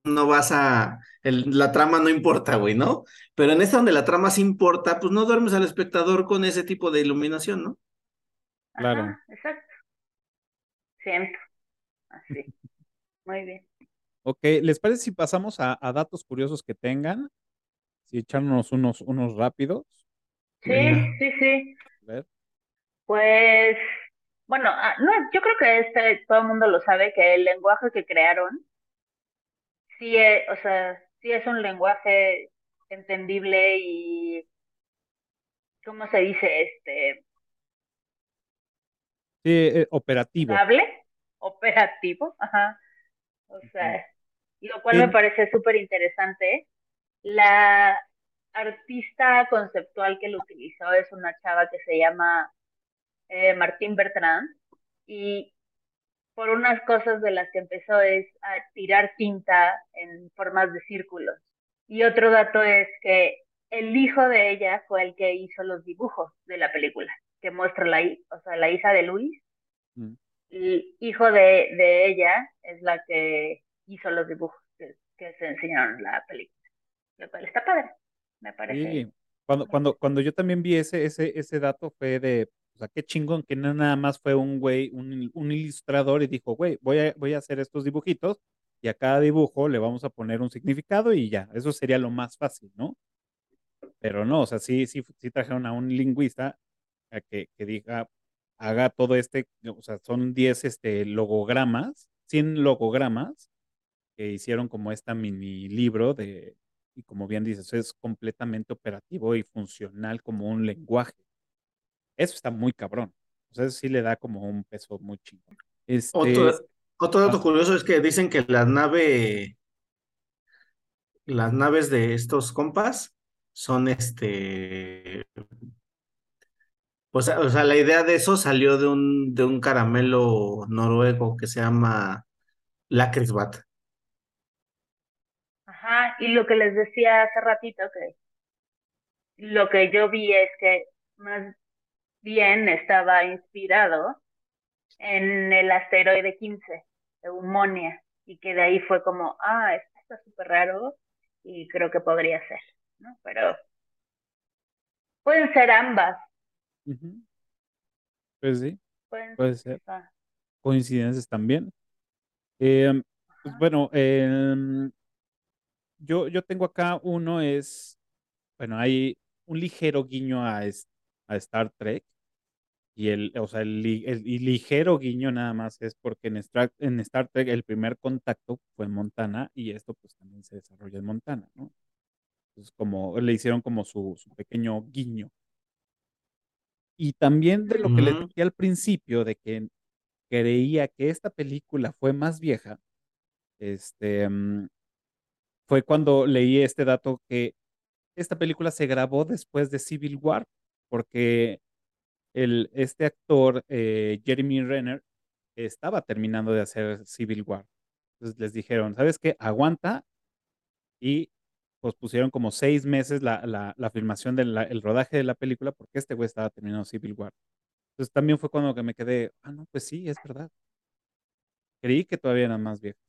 no vas a, la trama no importa, güey, ¿no? Pero en esta donde la trama sí importa, pues no duermes al espectador con ese tipo de iluminación, ¿no? Claro. exacto. Siempre. Así. Muy bien. Ok, ¿les parece si pasamos a, datos curiosos que tengan? Si echarnos unos, unos rápidos. Sí, sí, sí. A ver. Pues, bueno, ah, no, yo creo que este todo el mundo lo sabe que el lenguaje que crearon, sí, es, o sea, sí es un lenguaje entendible y, ¿cómo se dice? Este, eh, operativo. operativo, ajá. O sea, lo cual me parece súper interesante. La artista conceptual que lo utilizó es una chava que se llama eh, Martín Bertrand y por unas cosas de las que empezó es a tirar tinta en formas de círculos. Y otro dato es que el hijo de ella fue el que hizo los dibujos de la película que muestra la, o sea, la hija de Luis. Mm. Y hijo de, de, ella es la que hizo los dibujos que, se enseñaron en la película. lo cual está padre, me parece. Sí. Cuando, cuando, cuando yo también vi ese, ese, ese dato fue de, o sea, qué chingón que no nada más fue un güey, un, un ilustrador y dijo, güey, voy a, voy a hacer estos dibujitos y a cada dibujo le vamos a poner un significado y ya, eso sería lo más fácil, ¿no? Pero no, o sea, sí, sí, sí trajeron a un lingüista que, que diga, haga todo este, o sea, son 10 este, logogramas, 100 logogramas que hicieron como esta mini libro de, y como bien dices, es completamente operativo y funcional como un lenguaje. Eso está muy cabrón. O sea, eso sí le da como un peso muy chingón. Este, otro, dato curioso es que dicen que la nave, las naves de estos compas son este, pues, o sea, la idea de eso salió de un, de un caramelo noruego que se llama Lakrisbat. Ajá, y lo que les decía hace ratito, que lo que yo vi es que más bien estaba inspirado en el asteroide 15 Eumonia, y que de ahí fue como, ah, esto está súper raro y creo que podría ser, ¿no? Pero pueden ser ambas. Pues sí, puede ser. Coincidencias también. Em, pues bueno, em, yo, yo tengo acá uno es, bueno, hay un ligero guiño a, a Star Trek y el, o sea, el, ligero guiño nada más es porque en Star, en Star Trek el primer contacto fue en Montana y esto pues también se desarrolla en Montana, ¿no? Entonces como le hicieron como su, su pequeño guiño. Y también de lo que le dije al principio, de que creía que esta película fue más vieja, este, mm, fue cuando leí este dato que esta película se grabó después de Civil War, porque el, este actor, eh, Jeremy Renner, estaba terminando de hacer Civil War. Entonces les dijeron, ¿sabes qué? Aguanta. Y pues pusieron como seis meses la, la, filmación del rodaje de la película porque este güey estaba terminando Civil War. Entonces también fue cuando que me quedé, ah, no, pues sí, es verdad. Creí que todavía eran más viejos,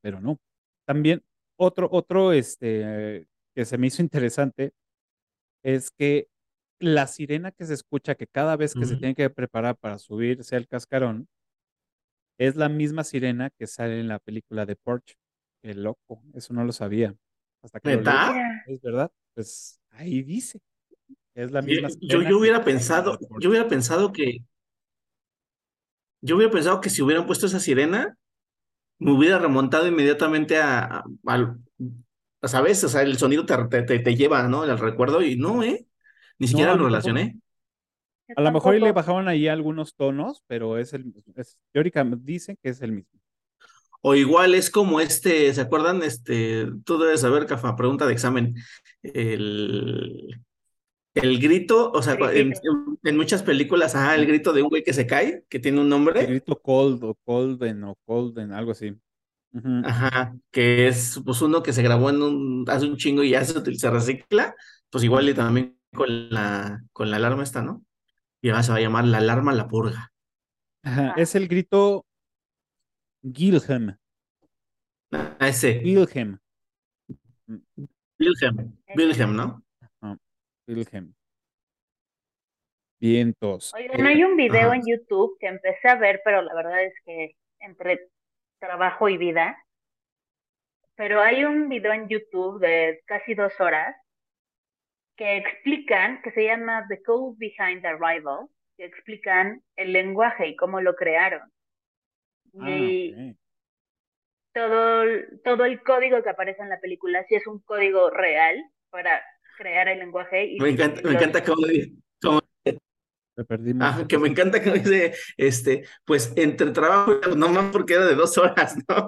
pero no. También otro, otro, este, que se me hizo interesante es que la sirena que se escucha que cada vez que se tiene que preparar para subirse al cascarón es la misma sirena que sale en la película de Porch. Qué loco, eso no lo sabía. Hasta que es verdad, pues ahí dice. Es la misma. Yo, yo, hubiera pensado, yo hubiera pensado que yo hubiera pensado que si hubieran puesto esa sirena, me hubiera remontado inmediatamente a, a, ¿sabes? O sea, el sonido te, te, te, lleva, ¿no? El recuerdo y no, ¿eh? Ni siquiera lo relacioné. A lo mejor le bajaban ahí algunos tonos, pero es el es, teóricamente dicen que es el mismo. O igual es como este, ¿se acuerdan? Este, tú debes saber, Cafa, pregunta de examen. El, el grito, o sea, en, muchas películas, ajá, el grito de un güey que se cae, que tiene un nombre. El grito cold o colden o colden, algo así. Ajá, que es pues uno que se grabó en un, hace un chingo y ya se, se recicla, pues igual y también con la, con la alarma esta, ¿no? Y ahora se va a llamar la alarma la purga. Ajá, es el grito Gilhem. Ah, ese. Wilhelm. Wilhelm. Wilhelm, ¿no? Wilhelm. Vientos. Oigan, hay un video en YouTube que empecé a ver, pero la verdad es que entre trabajo y vida. Pero hay un video en YouTube de casi dos horas que explican, que se llama The Code Behind Arrival, que explican el lenguaje y cómo lo crearon. Ah, y todo, todo el código que aparece en la película sí es un código real para crear el lenguaje. Y me encanta, me encanta cómo, Ah, que me encanta que dice, este, pues entre trabajo y no más porque era de dos horas, ¿no?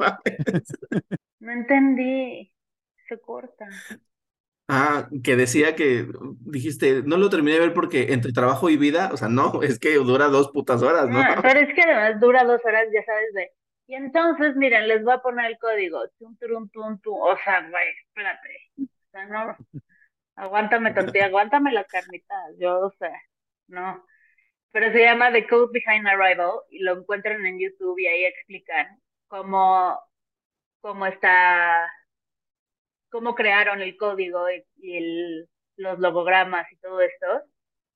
no entendí, se corta. Ah, que decía que dijiste, no lo terminé de ver porque entre trabajo y vida, o sea, no, es que dura dos putas horas, ¿no? Ah, pero es que además dura dos horas, ya sabes, de. Y entonces, miren, les voy a poner el código. Tum, tum, tum, tum. O sea, güey, espérate. O sea, no. Aguántame, tonti, aguántame la carnita. Yo, o sea, no. Pero se llama The Code Behind Arrival y lo encuentran en YouTube y ahí explican cómo, cómo está cómo crearon el código y, el, los logogramas y todo esto,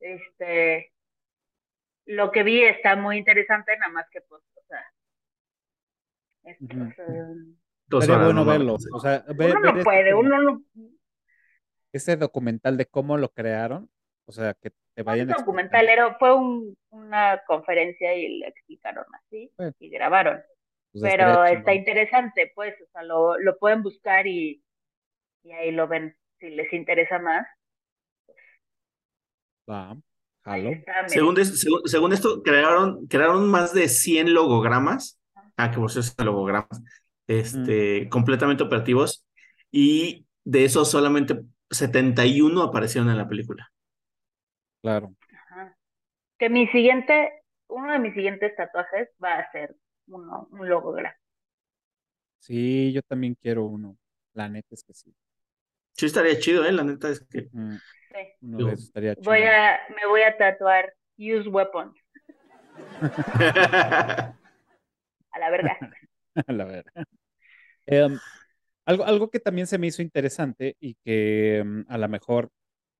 este, lo que vi está muy interesante, nada más que pues, o sea, Sería bueno verlo. O sea, ver, uno no puede, uno no... Ese documental de cómo lo crearon, o sea, que te vayan un documental, era, fue un, una conferencia y le explicaron así y grabaron. Pues Pero está interesante, pues, o sea, lo, lo pueden buscar y, y ahí lo ven si les interesa más. Va, jalo. Según, según, esto, crearon, crearon más de 100 logogramas. Ah, que por cierto, logogramas. Este, completamente operativos. Y de esos solamente 71 aparecieron en la película. Claro. Que mi siguiente, uno de mis siguientes tatuajes va a ser uno, un logograma. Sí, yo también quiero uno. La neta es que sí. Sí, estaría chido, ¿eh? La neta es que. Sí. estaría chido. Voy a, me voy a tatuar Use Weapons. a la verga. a la verga. Em, algo, algo que también se me hizo interesante y que em, a lo mejor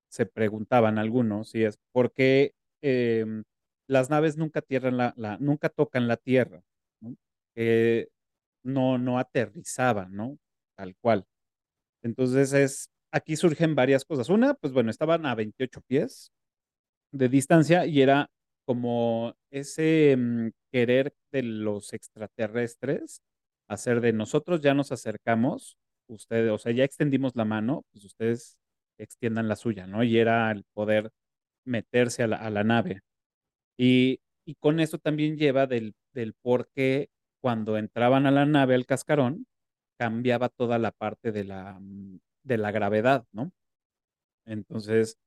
se preguntaban algunos, y es por qué em, las naves nunca, tierran la, nunca tocan la tierra, ¿no? no, no aterrizaban, ¿no? Tal cual. Entonces es, aquí surgen varias cosas. Una, pues bueno, estaban a 28 pies de distancia y era como ese mm, querer de los extraterrestres hacer de nosotros ya nos acercamos, ustedes, o sea, ya extendimos la mano, pues ustedes extiendan la suya, ¿no? Y era el poder meterse a la, nave. Y, con eso también lleva del, del por qué cuando entraban a la nave, al cascarón, cambiaba toda la parte de la, mm, de la gravedad, ¿no? Entonces,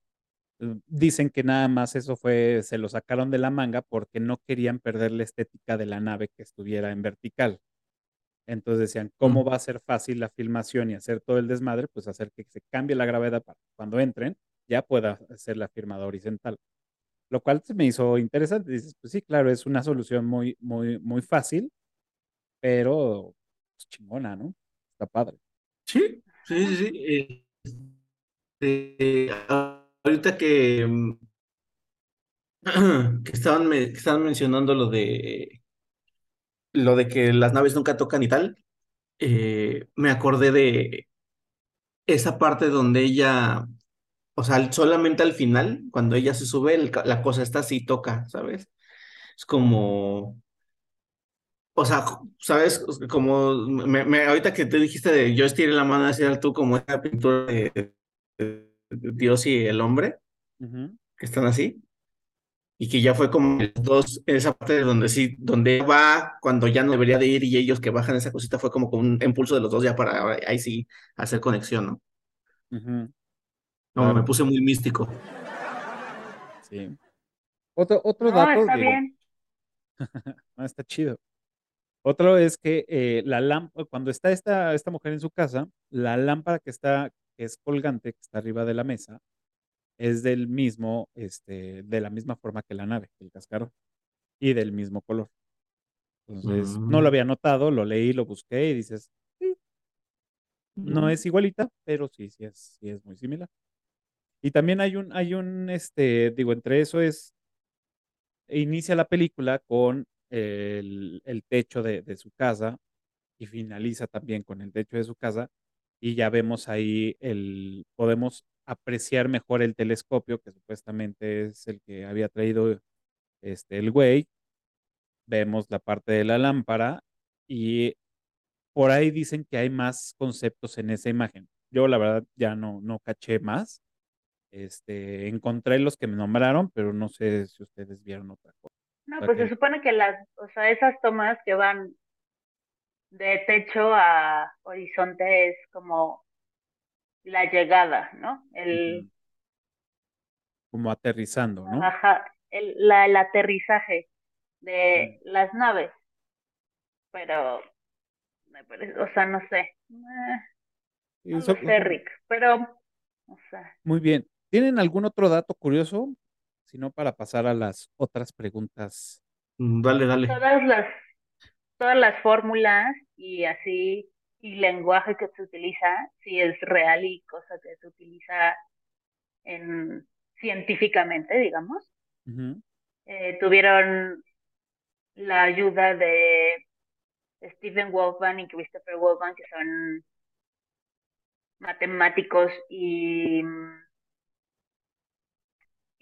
mm, dicen que nada más eso fue, se lo sacaron de la manga porque no querían perder la estética de la nave que estuviera en vertical. Entonces decían, ¿cómo va a ser fácil la filmación y hacer todo el desmadre? Pues hacer que se cambie la gravedad para cuando entren ya pueda hacer la firmada horizontal. Lo cual se me hizo interesante. Dices, pues sí, claro, es una solución muy, muy, muy fácil, pero pues, chingona, ¿no? Está padre. Sí, sí, sí. Este, ahorita que, mm, que, estaban, que estaban mencionando lo de lo de que las naves nunca tocan y tal, eh, me acordé de esa parte donde ella, o sea, solamente al final, cuando ella se sube, la cosa está así, toca, ¿sabes? Es como, o sea, ¿sabes? Como, me, ahorita que te dijiste de yo estiré la mano hacia tú, como esa pintura de, Dios y el hombre, que están así y que ya fue como dos, esa parte de donde sí, donde va cuando ya no debería de ir y ellos que bajan esa cosita fue como con un impulso de los dos ya para ahí sí hacer conexión, ¿no? No, me puse muy místico. Sí. Otro, otro dato. Está bien. está chido. Otro es que eh, la lámpara, cuando está esta, esta mujer en su casa, la lámpara que está, que es colgante, que está arriba de la mesa, es del mismo, este, de la misma forma que la nave, el cascarón, y del mismo color. Entonces, no lo mm. había notado, lo leí, lo busqué y dices, no mm. es igualita, pero sí, sí es, sí es muy similar. Y también hay un, hay un, este, digo, entre eso es, inicia la película con el, techo de, de, su casa y finaliza también con el techo de su casa y ya vemos ahí el, podemos apreciar mejor el telescopio, que supuestamente es el que había traído este, el güey. Vemos la parte de la lámpara y por ahí dicen que hay más conceptos en esa imagen. Yo la verdad ya no, no caché más. Este, encontré los que me nombraron, pero no sé si ustedes vieron otra cosa. No, pues se supone que las, o sea, esas tomas que van de techo a horizonte es como la llegada, ¿no? El, Como aterrizando, ¿no? Ajá, el, la, el aterrizaje de las naves. Pero, me parece, o sea, no sé. No sé, Rick, pero, o sea. Muy bien. ¿Tienen algún otro dato curioso? Si no, para pasar a las otras preguntas. Mm, dale, dale. Todas las, todas las fórmulas y así y lenguaje que se utiliza, si es real y cosa que se utiliza en, científicamente, digamos. Eh, tuvieron la ayuda de Stephen Wolfman y Christopher Wolfman, que son matemáticos y mm,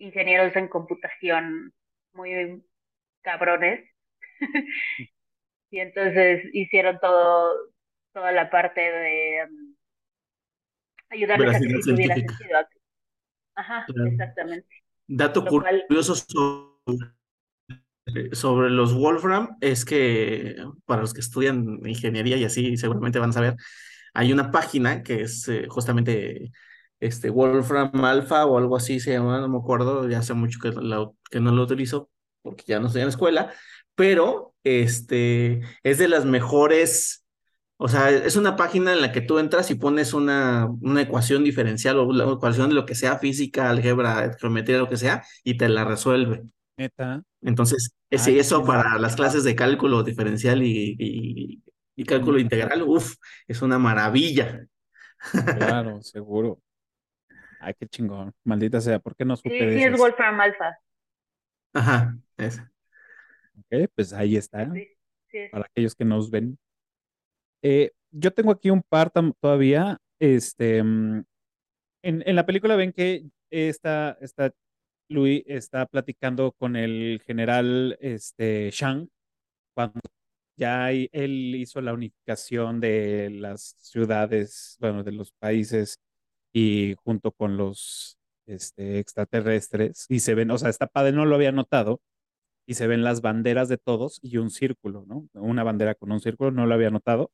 ingenieros en computación muy cabrones. y entonces hicieron todo toda la parte de um, ayudarles a que tuviera sentido. Ajá, exactamente. Dato curioso sobre, los Wolfram es que para los que estudian ingeniería y así seguramente van a saber, hay una página que es eh, justamente este Wolfram Alpha o algo así se llama, no me acuerdo, ya hace mucho que, que no lo utilizo porque ya no estoy en la escuela, pero este es de las mejores o sea, es una página en la que tú entras y pones una, una ecuación diferencial o una ecuación de lo que sea, física, álgebra, geometría, lo que sea, y te la resuelve. Neta. Entonces, ese, eso para las clases de cálculo diferencial y, y, cálculo integral, uff, es una maravilla. Claro, seguro. Ay, qué chingón. Maldita sea, ¿por qué no supe sí, sí, es Wolfram Alpha. Ajá, esa. Ok, pues ahí está. Para aquellos que nos ven. Eh, yo tengo aquí un par todavía. Este, en, en, la película ven que esta, esta Louis está platicando con el general este, Shang cuando ya él hizo la unificación de las ciudades, bueno, de los países y junto con los este, extraterrestres y se ven, o sea, está padre, no lo había notado y se ven las banderas de todos y un círculo, ¿no? Una bandera con un círculo, no lo había notado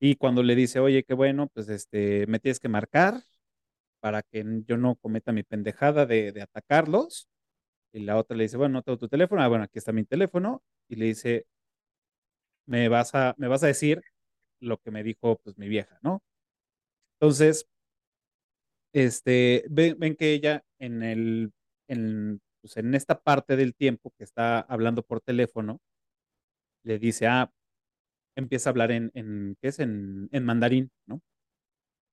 y cuando le dice, oye, qué bueno, pues este, me tienes que marcar para que yo no cometa mi pendejada de, de atacarlos. Y la otra le dice, bueno, no tengo tu teléfono. Ah, bueno, aquí está mi teléfono. Y le dice, me vas a, me vas a decir lo que me dijo pues mi vieja, ¿no? Entonces, este, ven, ven que ella en el, en, pues en esta parte del tiempo que está hablando por teléfono, le dice, ah, empieza a hablar en, en ¿qué es? En, en, mandarín, ¿no?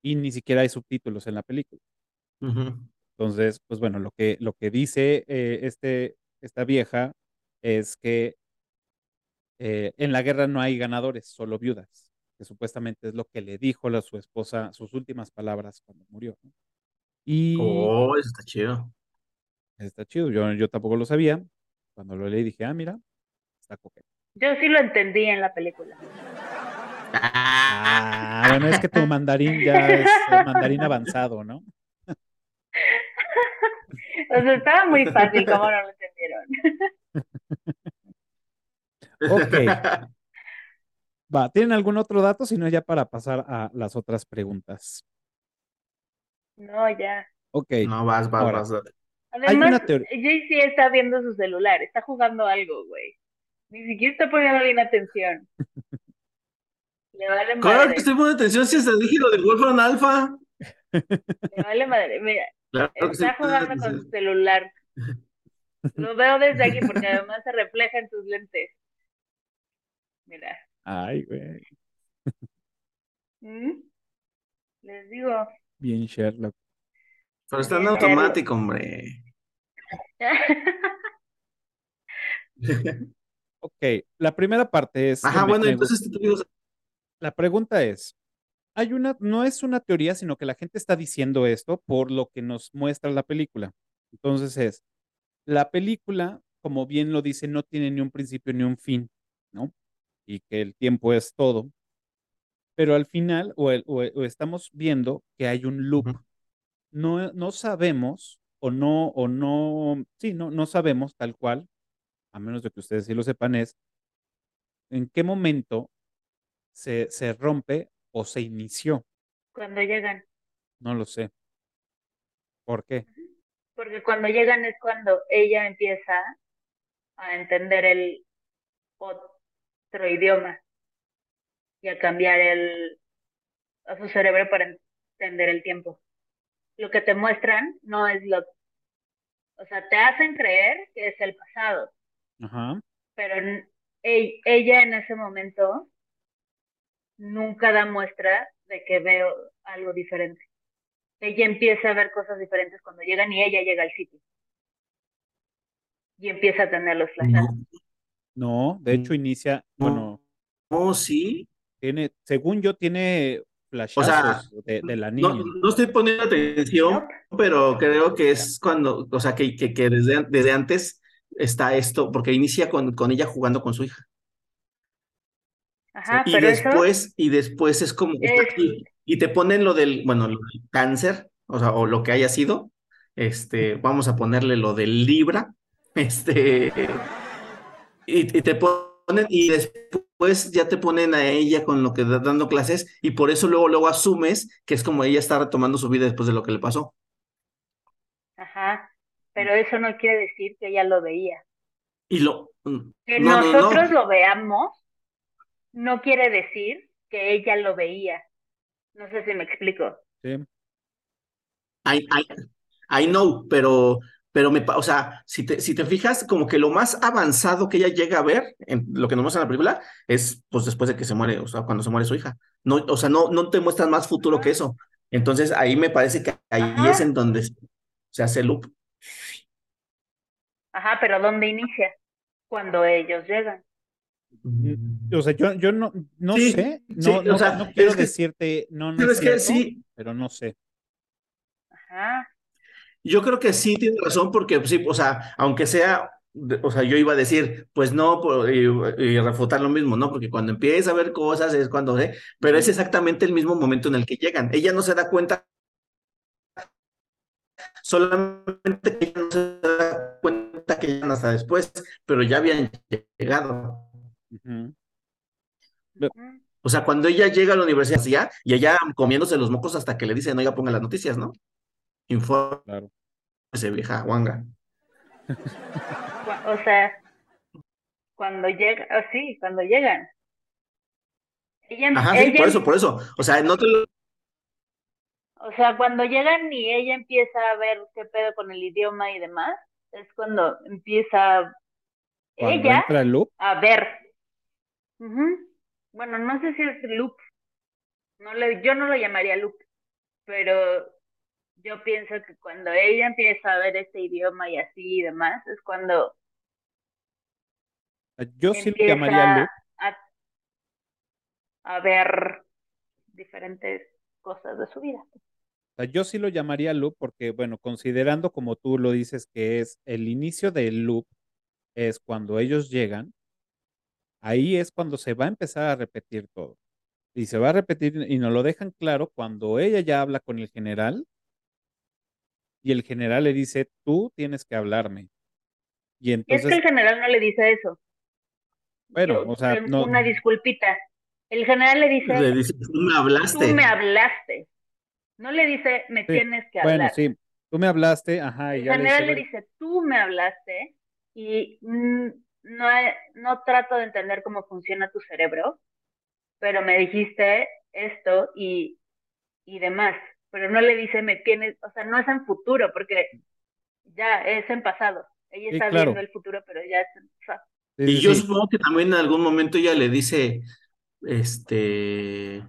Y ni siquiera hay subtítulos en la película. Entonces, pues bueno, lo que, lo que dice eh, este, esta vieja es que eh, en la guerra no hay ganadores, solo viudas, que supuestamente es lo que le dijo a su esposa, sus últimas palabras cuando murió. ¿no? Y oh, eso está chido. Está chido, yo, yo tampoco lo sabía. Cuando lo leí dije, ah, mira, está coqueto. Yo sí lo entendí en la película. Ah, bueno, es que tu mandarín ya es mandarín avanzado, ¿no? O sea, estaba muy fácil, ¿cómo no lo entendieron? Ok. Va, ¿tienen algún otro dato? Si no, ya para pasar a las otras preguntas. No, ya. Ok. No, vas, vas, vas. Además, JC está viendo su celular, está jugando algo, güey. Ni siquiera está poniendo bien atención. Le vale madre. Claro que estoy poniendo atención si se dije lo del Wolfram Alpha. Le vale madre. Mira, está jugando con su celular. Lo veo desde aquí porque además se refleja en tus lentes. Mira. Ay, güey. ¿Mm? Les digo. Bien, Sherlock. Pero está en automático, hombre. Ok, la primera parte es... Ajá, bueno, entonces La pregunta es, hay una, no es una teoría, sino que la gente está diciendo esto por lo que nos muestra la película. Entonces es, la película, como bien lo dice, no tiene ni un principio ni un fin, ¿no? Y que el tiempo es todo. Pero al final, o, estamos viendo que hay un loop. No, no sabemos, o no, o no, sí, no, no sabemos tal cual a menos de que ustedes sí lo sepan, es en qué momento se, se rompe o se inició. Cuando llegan. No lo sé. ¿Por qué? Porque cuando llegan es cuando ella empieza a entender el otro idioma y a cambiar el a su cerebro para entender el tiempo. Lo que te muestran no es lo, o sea, te hacen creer que es el pasado, Ajá. Pero ella en ese momento nunca da muestra de que veo algo diferente. Ella empieza a ver cosas diferentes cuando llegan y ella llega al sitio. Y empieza a tener los flashes. No, de hecho inicia, bueno. Oh, sí. Tiene, según yo, tiene flashazos de, la niña. No, estoy poniendo atención, pero creo que es cuando, o sea, que, que, desde, desde antes está esto, porque inicia con, con ella jugando con su hija. Ajá, y después, y después es como y, te ponen lo del, bueno, cáncer, o sea, o lo que haya sido, este, vamos a ponerle lo del Libra, este, y, te ponen, y después ya te ponen a ella con lo que dando clases, y por eso luego, luego asumes que es como ella está retomando su vida después de lo que le pasó. Ajá, pero eso no quiere decir que ella lo veía. Y lo... Mm, que nosotros lo veamos no quiere decir que ella lo veía. No sé si me explico. Sí. I, I, know, pero, pero me, o sea, si te, si te fijas, como que lo más avanzado que ella llega a ver en lo que nos muestra en la película es pues después de que se muere, o sea, cuando se muere su hija. No, o sea, no, no te muestran más futuro que eso. Entonces ahí me parece que ahí es en donde se hace loop. Ajá, pero ¿dónde inicia? Cuando ellos llegan. Mm, o sea, yo, yo no, no sé, no, no, quiero decirte, no, no es, que sí, pero no sé. Ajá. Yo creo que sí tiene razón, porque sí, o sea, aunque sea, o sea, yo iba a decir, pues no, y, refutar lo mismo, ¿no? Porque cuando empieza a ver cosas es cuando, ¿eh? Pero es exactamente el mismo momento en el que llegan. Ella no se da cuenta solamente que ella no se da cuenta que llegan hasta después, pero ya habían llegado. O sea, cuando ella llega a la universidad y ella comiéndose los mocos hasta que le dicen, no, ya ponga las noticias, ¿no? Informe. Claro. Ese vieja guanga. o sea, cuando llega, oh, sí, cuando llegan. Ajá, sí, por eso, por eso. O sea, no te lo... O sea, cuando llegan y ella empieza a ver qué pedo con el idioma y demás, es cuando empieza ella a ver bueno, no sé si es loop. No le, yo no lo llamaría loop, pero yo pienso que cuando ella empieza a ver este idioma y así y demás, es cuando. Yo sí lo llamaría. A, a ver diferentes cosas de su vida. Yo sí lo llamaría loop porque, bueno, considerando como tú lo dices que es el inicio del loop, es cuando ellos llegan, ahí es cuando se va a empezar a repetir todo. Y se va a repetir y nos lo dejan claro cuando ella ya habla con el general y el general le dice, tú tienes que hablarme. Y entonces... Es que el general no le dice eso. Bueno, o sea, no... Una disculpita. El general le dice... Le dice, tú me hablaste. Tú me hablaste. No le dice, me tienes que hablar. Bueno, sí, tú me hablaste, ajá. Y el general le dice, tú me hablaste y mm, no, no trato de entender cómo funciona tu cerebro, pero me dijiste esto y, y demás. Pero no le dice, me tienes, o sea, no es en futuro, porque ya es en pasado. Ella está viendo el futuro, pero ya es en pasado. y yo supongo que también en algún momento ella le dice, este,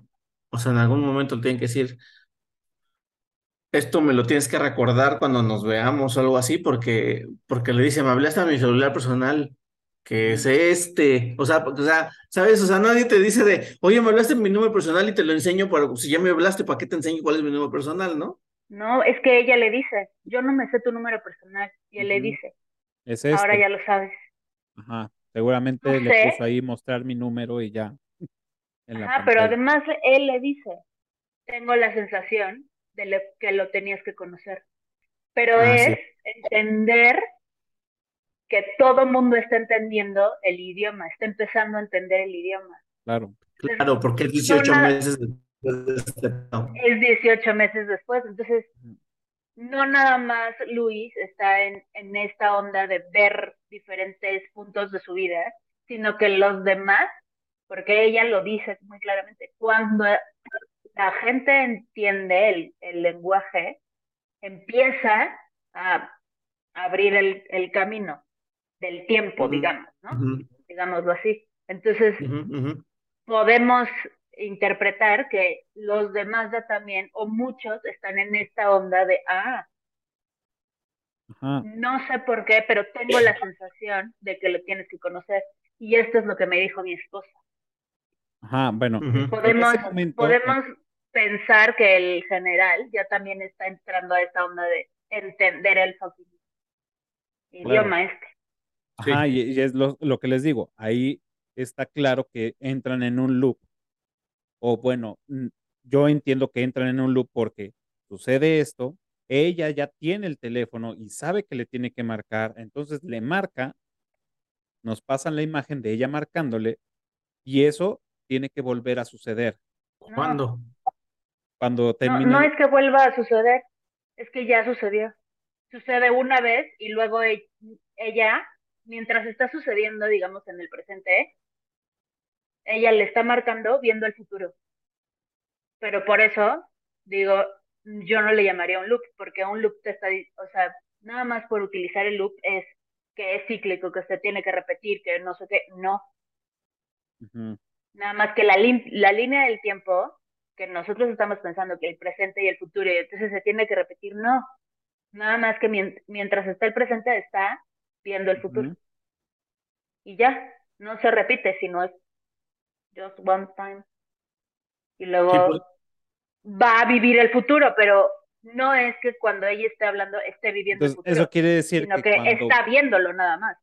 o sea, en algún momento le tienen que decir, esto me lo tienes que recordar cuando nos veamos o algo así, porque, porque le dice, me hablaste a mi celular personal que es este, o sea, o sea, ¿sabes? O sea, nadie te dice de, oye, me hablaste mi número personal y te lo enseño, pero si ya me hablaste, ¿para qué te enseño cuál es mi número personal, no? No, es que ella le dice, yo no me sé tu número personal, y él le dice, es ahora este. ya lo sabes. Ajá, seguramente le puso ahí mostrar mi número y ya. Ajá, pero además él le dice, tengo la sensación de que lo tenías que conocer, pero ah, es entender que todo el mundo está entendiendo el idioma, está empezando a entender el idioma. Claro. Claro, porque es 18 meses después de este Es 18 meses después, entonces no nada más Luis está en, en esta onda de ver diferentes puntos de su vida, sino que los demás, porque ella lo dice muy claramente, cuando la gente entiende el, el lenguaje, empieza a abrir el, el camino del tiempo, digamos, ¿no? Digámoslo así. Entonces, podemos interpretar que los demás ya también, o muchos, están en esta onda de, ah, no sé por qué, pero tengo la sensación de que lo tienes que conocer. Y esto es lo que me dijo mi esposa. Ajá, bueno. Podemos, podemos pensar que el general ya también está entrando a esta onda de entender el idioma este. Ajá, y, es lo, lo, que les digo, ahí está claro que entran en un loop. O bueno, yo entiendo que entran en un loop porque sucede esto, ella ya tiene el teléfono y sabe que le tiene que marcar, entonces le marca, nos pasan la imagen de ella marcándole y eso tiene que volver a suceder. ¿Cuándo? Cuando termine. No, no es que vuelva a suceder, es que ya sucedió. Sucede una vez y luego e, ella, mientras está sucediendo, digamos, en el presente, ella le está marcando viendo el futuro. Pero por eso, digo, yo no le llamaría un loop, porque un loop te está, o sea, nada más por utilizar el loop es que es cíclico, que se tiene que repetir, que no sé qué, no. Nada más que la, la línea del tiempo, que nosotros estamos pensando que el presente y el futuro, y entonces se tiene que repetir, no. Nada más que mientras está el presente está viendo el futuro. Y ya, no se repite, sino es just one time. Y luego pues, va a vivir el futuro, pero no es que cuando ella esté hablando esté viviendo el futuro. Eso quiere decir sino que, está viéndolo nada más.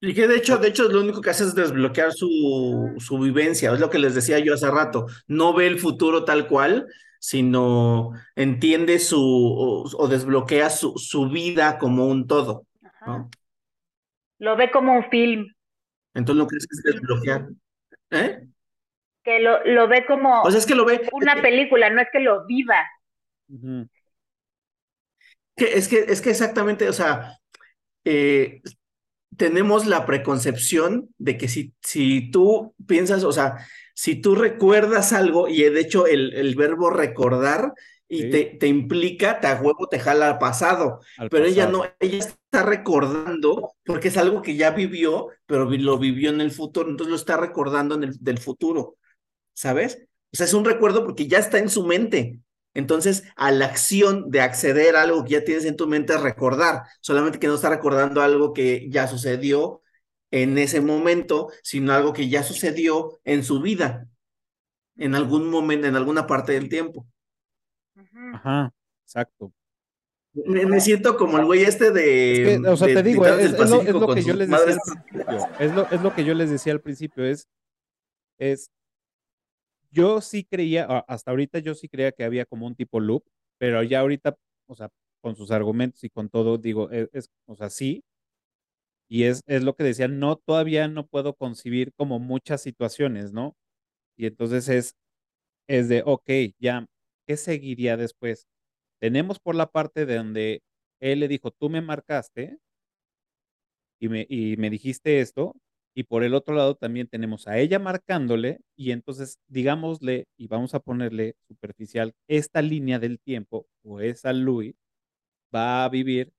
Y que de hecho, de hecho, lo único que hace es desbloquear su, su vivencia, es lo que les decía yo hace rato. No ve el futuro tal cual, sino entiende su o, desbloquea su, su, vida como un todo. Lo ve como un film. Entonces lo que es, es desbloquear. ¿Eh? que lo, lo ve como es que lo ve, una película, no es que lo viva. que, es, que, es que exactamente, o sea, eh, tenemos la preconcepción de que si, si tú piensas, o sea, si tú recuerdas algo, y de hecho el, el verbo recordar y te, te, implica, te a huevo te jala al pasado, pero ella no, ella está recordando porque es algo que ya vivió, pero lo vivió en el futuro, entonces lo está recordando en el del futuro. ¿sabes? O sea, es un recuerdo porque ya está en su mente. Entonces, a la acción de acceder a algo que ya tienes en tu mente es recordar, solamente que no está recordando algo que ya sucedió en ese momento, sino algo que ya sucedió en su vida, en algún momento, en alguna parte del tiempo. Ajá, exacto. Me, siento como el güey este de. o sea, te digo, es, lo, que yo les decía al principio. Es lo, es lo que yo les decía al principio, es, es yo sí creía, hasta ahorita yo sí creía que había como un tipo loop, pero ya ahorita, o sea, con sus argumentos y con todo, digo, e, es, o sea, sí. Y es, es lo que decía, no, todavía no puedo concebir como muchas situaciones, ¿no? Y entonces es, es de, ok, ya, ¿qué seguiría después? Tenemos por la parte de donde él le dijo, tú me marcaste y me, y me dijiste esto, y por el otro lado también tenemos a ella marcándole y entonces digámosle y vamos a ponerle superficial esta línea del tiempo o esa Louis va a vivir,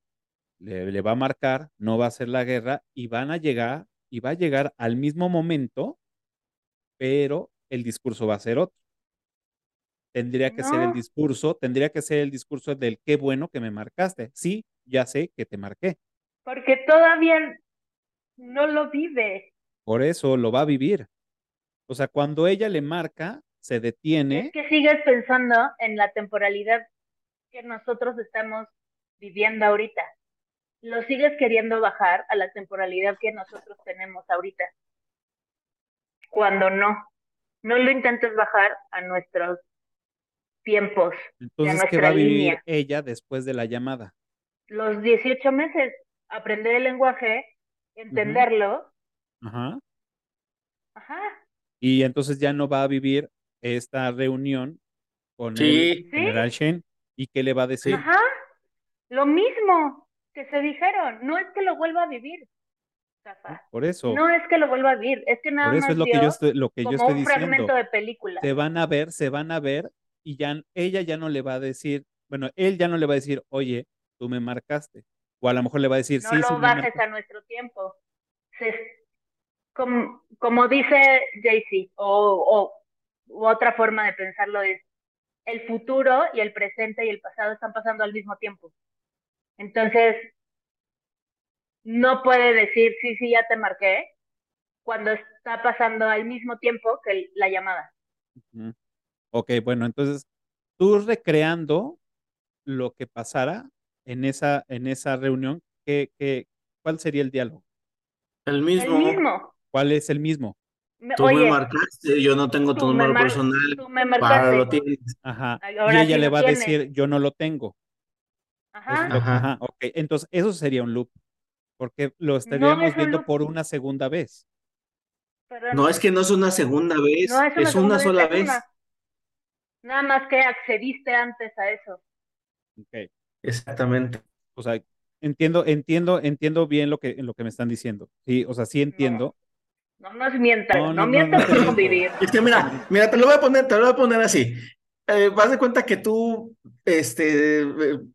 le, va a marcar, no va a ser la guerra y van a llegar y va a llegar al mismo momento, pero el discurso va a ser otro. Tendría que ser el discurso, tendría que ser el discurso del qué bueno que me marcaste. Sí, ya sé que te marqué. Porque todavía no lo vive. Por eso lo va a vivir. O sea, cuando ella le marca, se detiene. Es que sigues pensando en la temporalidad que nosotros estamos viviendo ahorita. Lo sigues queriendo bajar a la temporalidad que nosotros tenemos ahorita. Cuando no. No lo intentes bajar a nuestros tiempos. Entonces, ¿qué va a vivir ella después de la llamada? Los 18 meses, aprender el lenguaje entenderlo. Ajá. Ajá. Y entonces ya no va a vivir esta reunión con el general Shen. ¿Y qué le va a decir? Ajá. Lo mismo que se dijeron. No es que lo vuelva a vivir. Por eso. No es que lo vuelva a vivir, es que nada Por eso es lo que yo estoy, lo que yo estoy un fragmento de película. Se van a ver, se van a ver y ya ella ya no le va a decir, bueno, él ya no le va a decir, oye, tú me marcaste. O a lo mejor le va a decir, no sí, lo bajes a nuestro tiempo. como, como, dice Jaycee, o, o otra forma de pensarlo es, el futuro y el presente y el pasado están pasando al mismo tiempo. Entonces, no puede decir, sí, sí, ya te marqué, cuando está pasando al mismo tiempo que la llamada. Ok, bueno, entonces tú recreando lo que pasara en esa, en esa reunión, ¿qué, qué, cuál sería el diálogo? El mismo. El mismo. ¿Cuál es el mismo? tú me marcaste, yo no tengo tu número personal. Tú me marcaste. Lo tienes. Ajá. y ella le va a decir, yo no lo tengo. Ajá. Ajá. Ok, entonces eso sería un loop, porque lo estaríamos viendo por una segunda vez. no, es que no es una segunda vez, es una, sola vez. Nada más que accediste antes a eso. Ok. Exactamente. O sea, entiendo, entiendo, entiendo bien lo que, lo que me están diciendo. Sí, o sea, sí entiendo. No, nos mientas, no, no, mientas por convivir. Es que mira, mira, te lo voy a poner, te lo voy a poner así. Eh, vas de cuenta que tú, este,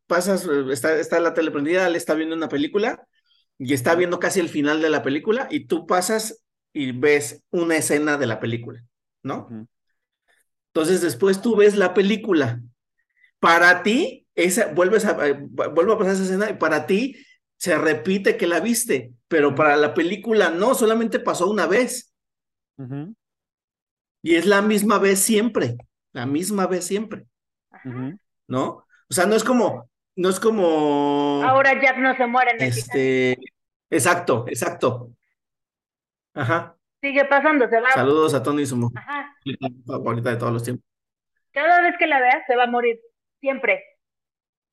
pasas, está, está la tele prendida, le está viendo una película y está viendo casi el final de la película y tú pasas y ves una escena de la película, ¿no? Entonces después tú ves la película. Para ti, esa, vuelves a, eh, vuelve a pasar esa escena y para ti se repite que la viste, pero para la película no, solamente pasó una vez. Y es la misma vez siempre, la misma vez siempre. ¿No? O sea, no es como, no es como. Ahora Jack no se muere en el Este, exacto, exacto. Ajá. Sigue pasando, se va. Saludos a Tony, su mujer favorita de todos los tiempos. Cada vez que la veas, se va a morir. Siempre.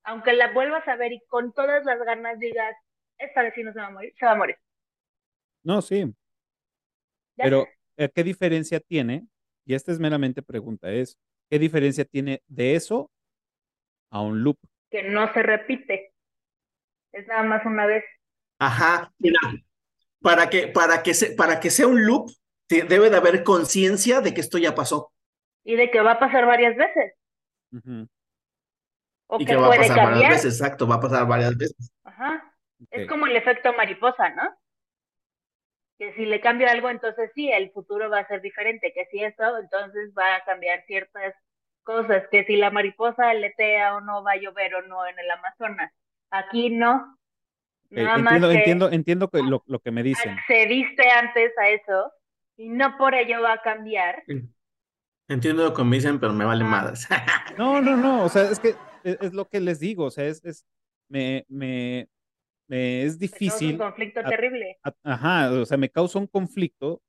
Aunque la vuelvas a ver y con todas las ganas digas, esta vez sí no se va a morir, se va a morir. No, sí. Pero, eh, ¿qué diferencia tiene? Y esta es meramente pregunta, es, ¿qué diferencia tiene de eso a un loop? Que no se repite. Es nada más una vez. Ajá, mira, para que, para que, para que sea un loop, debe de haber conciencia de que esto ya pasó. Y de que va a pasar varias veces. O y que, va a pasar varias veces, exacto, va a pasar varias veces. Ajá. Es como el efecto mariposa, ¿no? Que si le cambio algo, entonces sí, el futuro va a ser diferente. Que si esto, entonces va a cambiar ciertas cosas. Que si la mariposa aletea o no, va a llover o no en el Amazonas. Aquí no entiendo, entiendo, entiendo que lo, lo, que me dicen. Accediste antes a eso y no por ello va a cambiar. Entiendo lo que me dicen, pero me vale más. No, no, no, o sea, es que es, lo que les digo, o sea, es, es me, me, me es difícil. un conflicto terrible. ajá, o sea, me causa un conflicto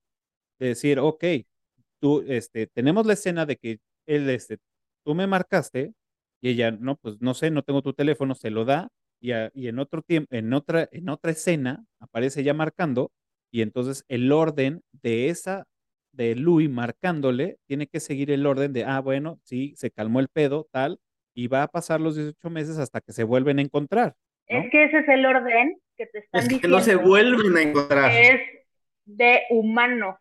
de decir, ok, tú, este, tenemos la escena de que él, este, tú me marcaste y ella, no, pues no sé, no tengo tu teléfono, se lo da y, en otro tiempo, en otra, en otra escena aparece ya marcando y entonces el orden de esa, de Louis marcándole, tiene que seguir el orden de, ah, bueno, sí, se calmó el pedo, tal, y va a pasar los 18 meses hasta que se vuelven a encontrar. Es que ese es el orden que te están es que no se vuelven a encontrar. Es de humano.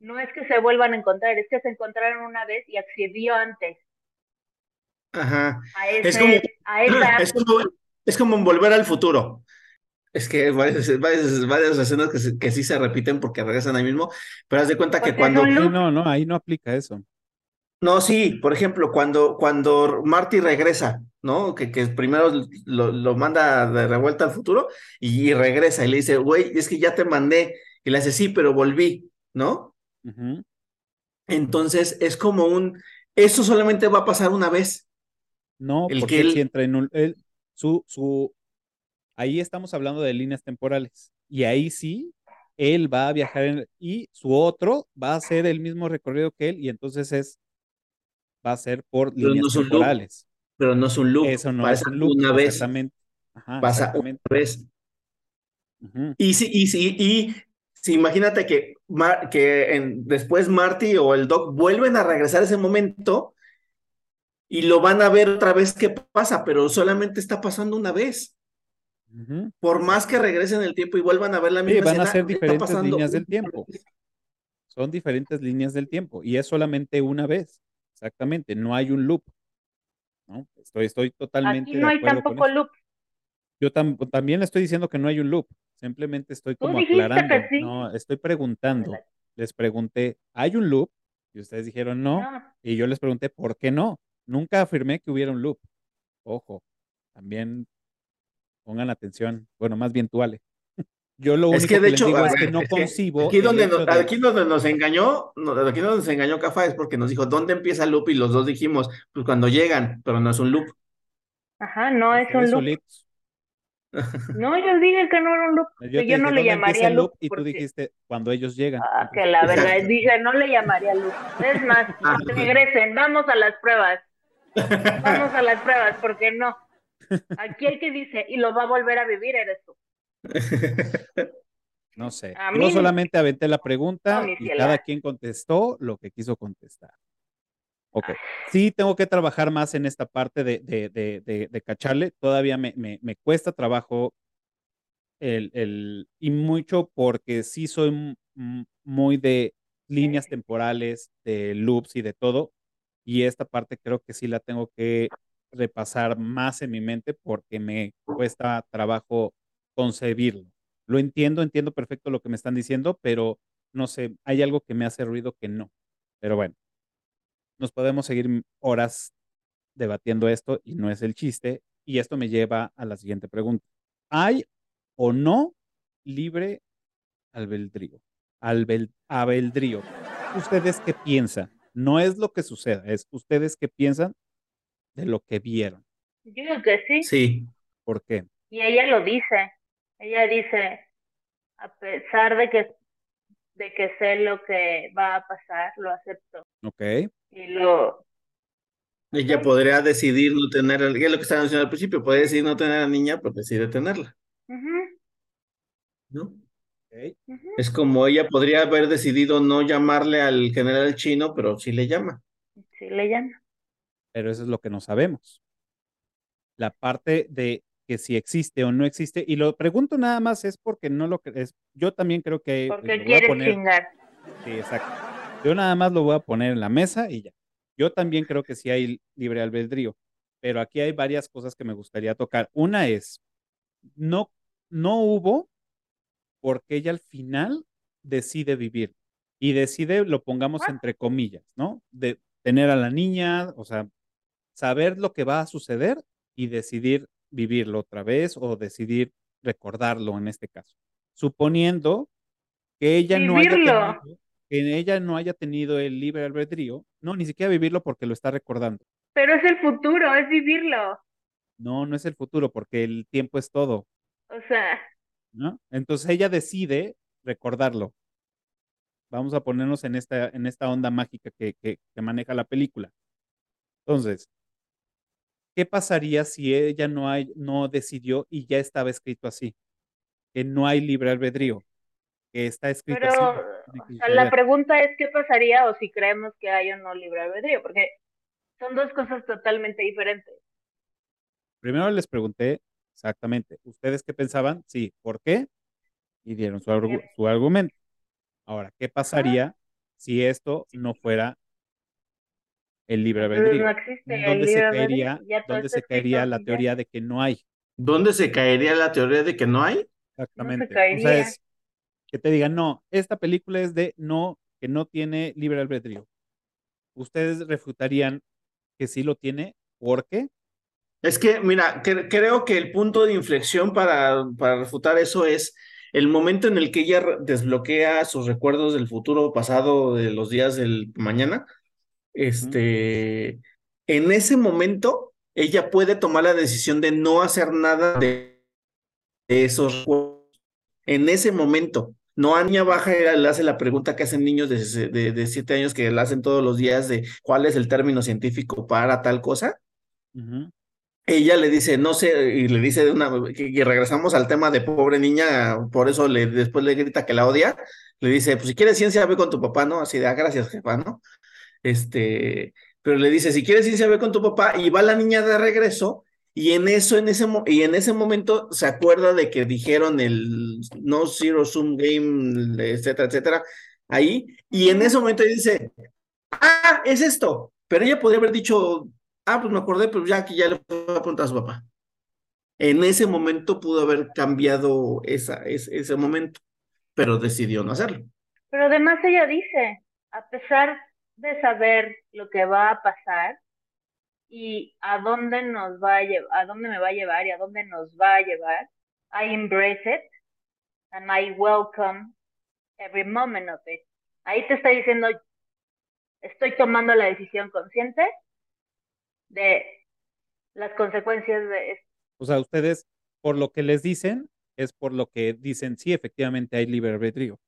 No es que se vuelvan a encontrar, es que se encontraron una vez y accedió antes. Ajá. es, como, es, como, volver al futuro. Es que varias, varias, escenas que, que, sí se repiten porque regresan ahí mismo, pero haz de cuenta que cuando... No, no, ahí no aplica eso. No, sí, por ejemplo, cuando, cuando Marty regresa, ¿no? Que, que primero lo, lo, manda de revuelta al futuro y, regresa y le dice, güey, es que ya te mandé. Y le dice, sí, pero volví, ¿no? Entonces es como un, eso solamente va a pasar una vez. No, porque él... si entra en un, su, su, ahí estamos hablando de líneas temporales. Y ahí sí, él va a viajar en, y su otro va a hacer el mismo recorrido que él, y entonces es, va a ser por líneas temporales. pero no es un loop. Eso no es un loop. Una vez. Exactamente. pasa una vez. Y sí, y sí, y si imagínate que, que en, después Marty o el Doc vuelven a regresar a ese momento y lo van a ver otra vez qué pasa, pero solamente está pasando una vez. Por más que regresen el tiempo y vuelvan a ver la misma sí, van a ser diferentes líneas del tiempo. Son diferentes líneas del tiempo y es solamente una vez. Exactamente, no hay un loop. ¿no? Estoy, estoy totalmente. Aquí no hay tampoco loop. Yo también estoy diciendo que no hay un loop. Simplemente estoy como aclarando. No, estoy preguntando. Les pregunté, ¿hay un loop? Y ustedes dijeron no, y yo les pregunté por qué no. Nunca afirmé que hubiera un loop. Ojo, también pongan atención. Bueno, más bien tú, Ale. Yo lo único que, de hecho, digo es que no concibo. Aquí donde, nos, aquí donde nos engañó, aquí donde nos engañó Cafa es porque nos dijo, ¿dónde empieza el loop? Y los dos dijimos, pues cuando llegan, pero no es un loop. Ajá, no es un loop. No, yo dije que no era un loop. Yo, yo no le llamaría loop. Y tú dijiste cuando ellos llegan. Ah, que la verdad, dije, no le llamaría loop. Es más, ah. regresen, vamos a las pruebas. Vamos a las pruebas, porque no. Aquí el que dice, y lo va a volver a vivir eres tú. No sé. Yo solamente aventé la pregunta y cada quien contestó lo que quiso contestar. Ok. Sí, tengo que trabajar más en esta parte de, de, cacharle. Todavía me, cuesta trabajo el, el, y mucho porque sí soy muy de líneas temporales, de loops y de todo. Y esta parte creo que sí la tengo que repasar más en mi mente porque me cuesta trabajo concebirlo. Lo entiendo, entiendo perfecto lo que me están diciendo, pero no sé, hay algo que me hace ruido que no. Pero bueno, nos podemos seguir horas debatiendo esto y no es el chiste. Y esto me lleva a la siguiente pregunta. ¿Hay o no libre albedrío? Albedrío. ¿Ustedes qué piensan? No es lo que suceda, es ustedes qué piensan de lo que vieron. Yo creo que sí. Sí. ¿Por qué? Y ella lo dice. Ella dice, a pesar de que, de que sé lo que va a pasar, lo acepto. Ok. Y lo... Ella podría decidir no tener, es lo que estaba diciendo al principio, puede decidir no tener a la niña, pero decide tenerla. ¿No? Es como ella podría haber decidido no llamarle al general chino, pero sí le llama. Sí le llama. Pero eso es lo que no sabemos. La parte de que si existe o no existe. Y lo pregunto nada más es porque no lo es. Yo también creo que. Porque quieres chingar. Sí, exacto. Yo nada más lo voy a poner en la mesa y ya. Yo también creo que sí hay libre albedrío, pero aquí hay varias cosas que me gustaría tocar. Una es, no, no hubo porque ella al final decide vivir y decide, lo pongamos entre comillas, ¿no? De tener a la niña, o sea, saber lo que va a suceder y decidir vivirlo otra vez o decidir recordarlo en este caso. Suponiendo que ella no haya tenido, que ella no haya tenido el libre albedrío, no, ni siquiera vivirlo porque lo está recordando. Pero es el futuro, es vivirlo. No, no es el futuro porque el tiempo es todo. O sea. ¿No? Entonces ella decide recordarlo. Vamos a ponernos en esta, en esta onda mágica que, que maneja la película. Entonces, ¿qué pasaría si ella no, hay, no decidió y ya estaba escrito así? Que no hay libre albedrío, que está escrito Pero, así. la pregunta es qué pasaría o si creemos que hay o no libre albedrío, porque son dos cosas totalmente diferentes. Primero les pregunté exactamente, ¿ustedes qué pensaban? Sí, ¿por qué? Y dieron su, su argumento. Ahora, ¿qué pasaría si esto no fuera el libre albedrío. ¿Dónde se caería, ¿dónde se caería la teoría de que no hay? ¿Dónde se caería la teoría de que no hay? Exactamente. o sea, es que te digan, no, esta película es de no, que no tiene libre albedrío. ¿Ustedes refutarían que sí lo tiene? ¿Por qué? Es que, mira, creo que el punto de inflexión para, para refutar eso es el momento en el que ella desbloquea sus recuerdos del futuro pasado, de los días del mañana, este, en ese momento, ella puede tomar la decisión de no hacer nada de, esos En ese momento, no a niña baja le hace la pregunta que hacen niños de, de, siete años que la hacen todos los días de cuál es el término científico para tal cosa. Ella le dice, no sé, y le dice de una, y regresamos al tema de pobre niña, por eso le, después le grita que la odia, le dice, pues si quieres ciencia, ve con tu papá, ¿no? Así de, ah, gracias, jefa, ¿no? este, pero le dice, si quieres irse a ver con tu papá, y va la niña de regreso, y en eso, en ese, y en ese momento se acuerda de que dijeron el no zero sum game, etcétera, etcétera, ahí, y en ese momento dice, ah, es esto, pero ella podría haber dicho, ah, pues me acordé, pero ya que ya le fue a preguntar a su papá. En ese momento pudo haber cambiado esa, ese, ese momento, pero decidió no hacerlo. Pero además ella dice, a pesar de saber lo que va a pasar y a dónde nos va a llevar, a dónde me va a llevar y a dónde nos va a llevar, I embrace it and I welcome every moment of it. Ahí te está diciendo, estoy tomando la decisión consciente de las consecuencias de esto. O sea, ustedes, por lo que les dicen, es por lo que dicen, sí, efectivamente hay libre albedrío.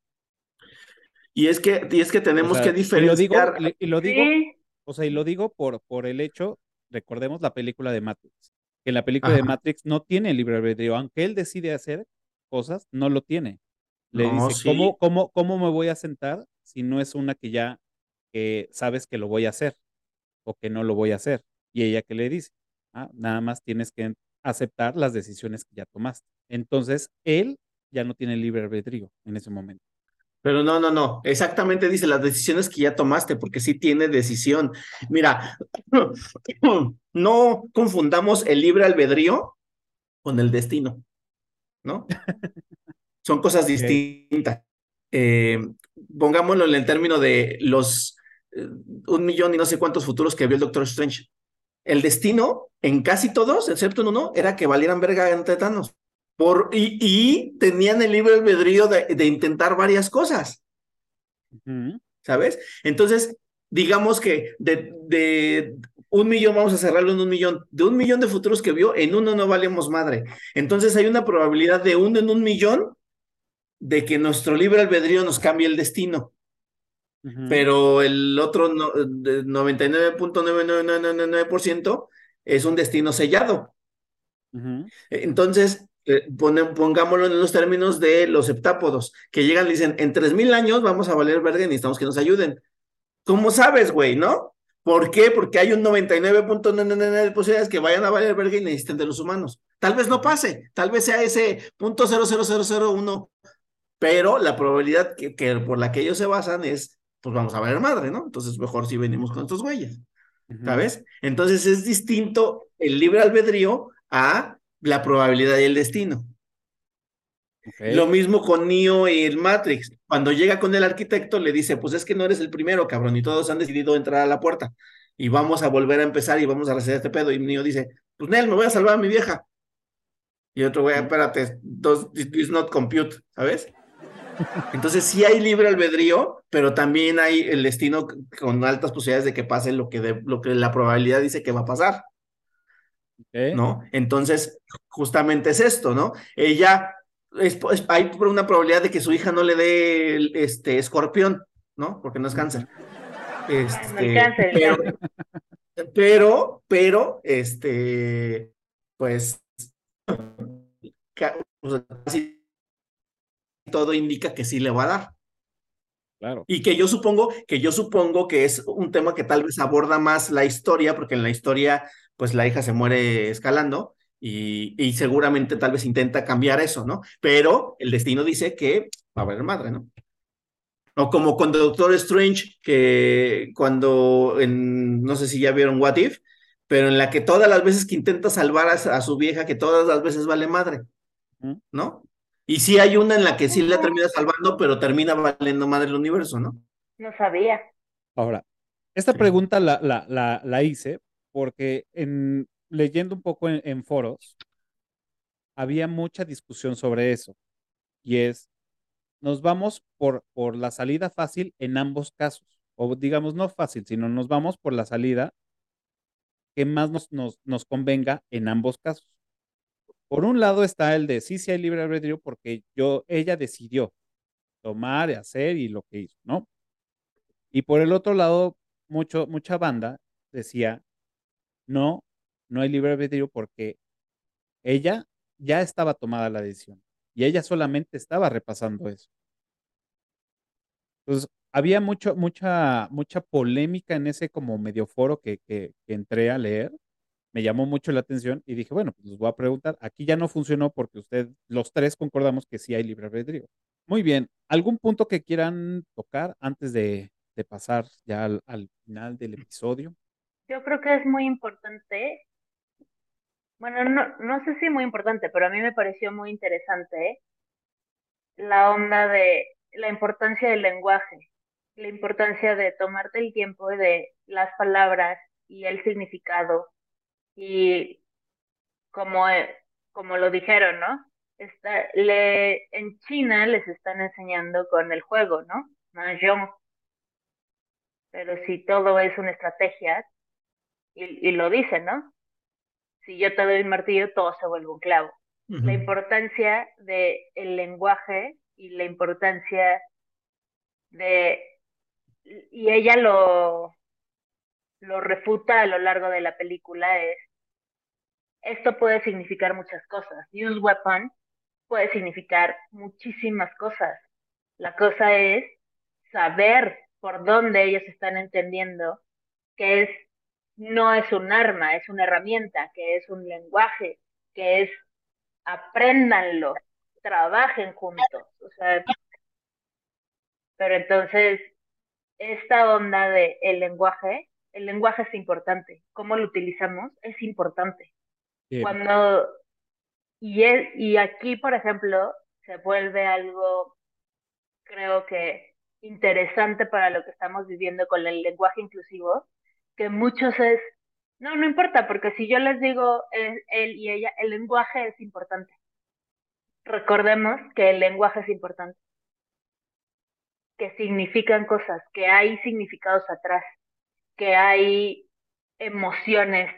Y es que, y es que tenemos que diferenciar. Y lo digo, o sea, y lo digo por, por el hecho, recordemos la película de Matrix, que en la película de Matrix no tiene libre albedrío, aunque él decide hacer cosas, no lo tiene. Le dice, ¿cómo, cómo, ¿cómo me voy a sentar si no es una que ya sabes que lo voy a hacer o que no lo voy a hacer? Y ella que le dice, ah, nada más tienes que aceptar las decisiones que ya tomaste. Entonces, él ya no tiene libre albedrío en ese momento. Pero no, no, no, exactamente dice las decisiones que ya tomaste, porque sí tiene decisión. Mira, no confundamos el libre albedrío con el destino, ¿no? Son cosas distintas. Eh, pongámoslo en el término de los eh, un millón y no sé cuántos futuros que vio el Doctor Strange. El destino, en casi todos, excepto en uno, era que valieran verga entre Thanos. Por, y, tenían el libre albedrío de, intentar varias cosas. ¿Sabes? Entonces, digamos que de, de, un millón, vamos a cerrarlo en un millón, de un millón de futuros que vio, en uno no valemos madre. Entonces hay una probabilidad de uno en un millón de que nuestro libre albedrío nos cambie el destino. Pero el otro no, 99.9999% es un destino sellado. Entonces, eh, pongámoslo en los términos de los septápodos, que llegan y dicen, en 3.000 años vamos a valer verga y necesitamos que nos ayuden. ¿Cómo sabes, güey, no? ¿Por qué? Porque hay un 99.99 de posibilidades que vayan a valer verga y necesiten de los humanos. Tal vez no pase, tal vez sea ese punto uno, pero la probabilidad que, por la que ellos se basan es, pues vamos a valer madre, ¿no? Entonces mejor si venimos con estos güeyes, ¿sabes? Entonces es distinto el libre albedrío a la probabilidad y el destino. Lo mismo con Neo y el Matrix. Cuando llega con el arquitecto, le dice: Pues es que no eres el primero, cabrón, y todos han decidido entrar a la puerta. Y vamos a volver a empezar y vamos a recibir este pedo. Y Neo dice: Pues Nel, me voy a salvar a mi vieja. Y otro, güey, espérate, this not compute, ¿sabes? Entonces sí hay libre albedrío, pero también hay el destino con altas posibilidades de que pase lo que, lo que la probabilidad dice que va a pasar. ¿No? Entonces, justamente es esto, ¿no? Ella, es, hay una probabilidad de que su hija no le dé este escorpión, ¿no? Porque no es cáncer. Este, pero, pero, pero, este, pues, casi todo indica que sí le va a dar. Claro. Y que yo supongo, que yo supongo que es un tema que tal vez aborda más la historia, porque en la historia pues la hija se muere escalando y, seguramente tal vez intenta cambiar eso, ¿no? Pero el destino dice que va a haber madre, ¿no? O como con Doctor Strange, que cuando, en, no sé si ya vieron What If, pero en la que todas las veces que intenta salvar a, su vieja, que todas las veces vale madre, ¿no? Y sí hay una en la que sí la termina salvando, pero termina valiendo madre el universo, ¿no? No sabía. Ahora, esta pregunta la, la, la, la hice porque en, leyendo un poco en, foros, había mucha discusión sobre eso. Y es, nos vamos por, por la salida fácil en ambos casos. O digamos, no fácil, sino nos vamos por la salida que más nos, nos, nos convenga en ambos casos. Por un lado está el de sí, sí hay libre albedrío porque yo, ella decidió tomar, hacer y lo que hizo, ¿no? Y por el otro lado, mucho, mucha banda decía, no, no hay libre albedrío porque ella ya estaba tomada la decisión y ella solamente estaba repasando eso. Entonces, había mucho, mucha, mucha polémica en ese como medio foro que, que, entré a leer. Me llamó mucho la atención y dije, bueno, pues les voy a preguntar. Aquí ya no funcionó porque usted, los tres concordamos que sí hay libre albedrío. Muy bien. ¿Algún punto que quieran tocar antes de, pasar ya al final del episodio? Yo creo que es muy importante, bueno, no, no sé si muy importante, pero a mí me pareció muy interesante la onda de la importancia del lenguaje la importancia de tomarte el tiempo de las palabras y el significado y como, eh, como lo dijeron, ¿no? Está, le, en China les están enseñando con el juego, ¿no? Mahjong. Pero si todo es una estrategia, y, y lo dicen, ¿no? Si yo te doy un martillo, todo se vuelve un clavo. La importancia del el lenguaje y la importancia de... Y ella lo, lo refuta a lo largo de la película es, esto puede significar muchas cosas. Use weapon puede significar muchísimas cosas. La cosa es saber por dónde ellos están entendiendo que es no es un arma, es una herramienta, que es un lenguaje, que es apréndanlo, trabajen juntos. O sea, pero entonces, esta onda de el lenguaje, el lenguaje es importante. Cómo lo utilizamos es importante. Cuando, y, y aquí, por ejemplo, se vuelve algo, creo que interesante para lo que estamos viviendo con el lenguaje inclusivo, que muchos es, no, no importa, porque si yo les digo él, él y ella, el lenguaje es importante. Recordemos que el lenguaje es importante, que significan cosas, que hay significados atrás, que hay emociones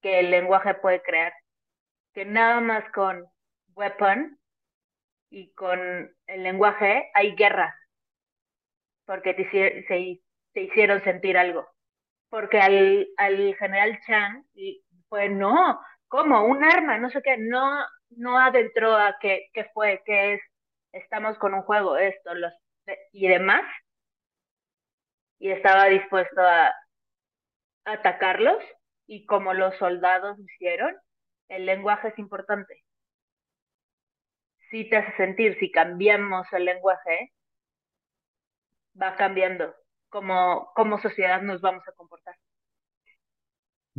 que el lenguaje puede crear, que nada más con weapon y con el lenguaje hay guerras, porque te, se, te hicieron sentir algo. Porque al, al general Chang fue, no, ¿cómo? Un arma, no sé qué, no, no adentró a qué, qué fue, qué es, estamos con un juego, esto, los, y demás, y estaba dispuesto a, atacarlos, y como los soldados hicieron, el lenguaje es importante. Si te hace sentir, si cambiamos el lenguaje, va cambiando como, como sociedad nos vamos a comportar.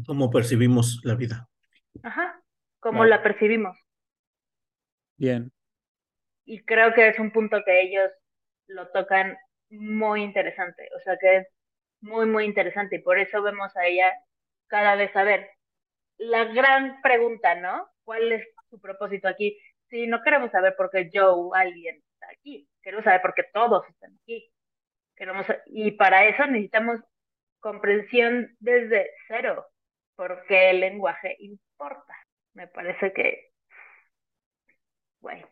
¿Cómo percibimos la vida? Ajá, cómo la percibimos. Bien. Y creo que es un punto que ellos lo tocan muy interesante, o sea que es muy, muy interesante y por eso vemos a ella cada vez a ver. La gran pregunta, ¿no? ¿Cuál es su propósito aquí? Si no queremos saber por qué Joe, alguien está aquí, queremos saber por qué todos están aquí y para eso necesitamos comprensión desde cero, porque el lenguaje importa. Me parece que, bueno,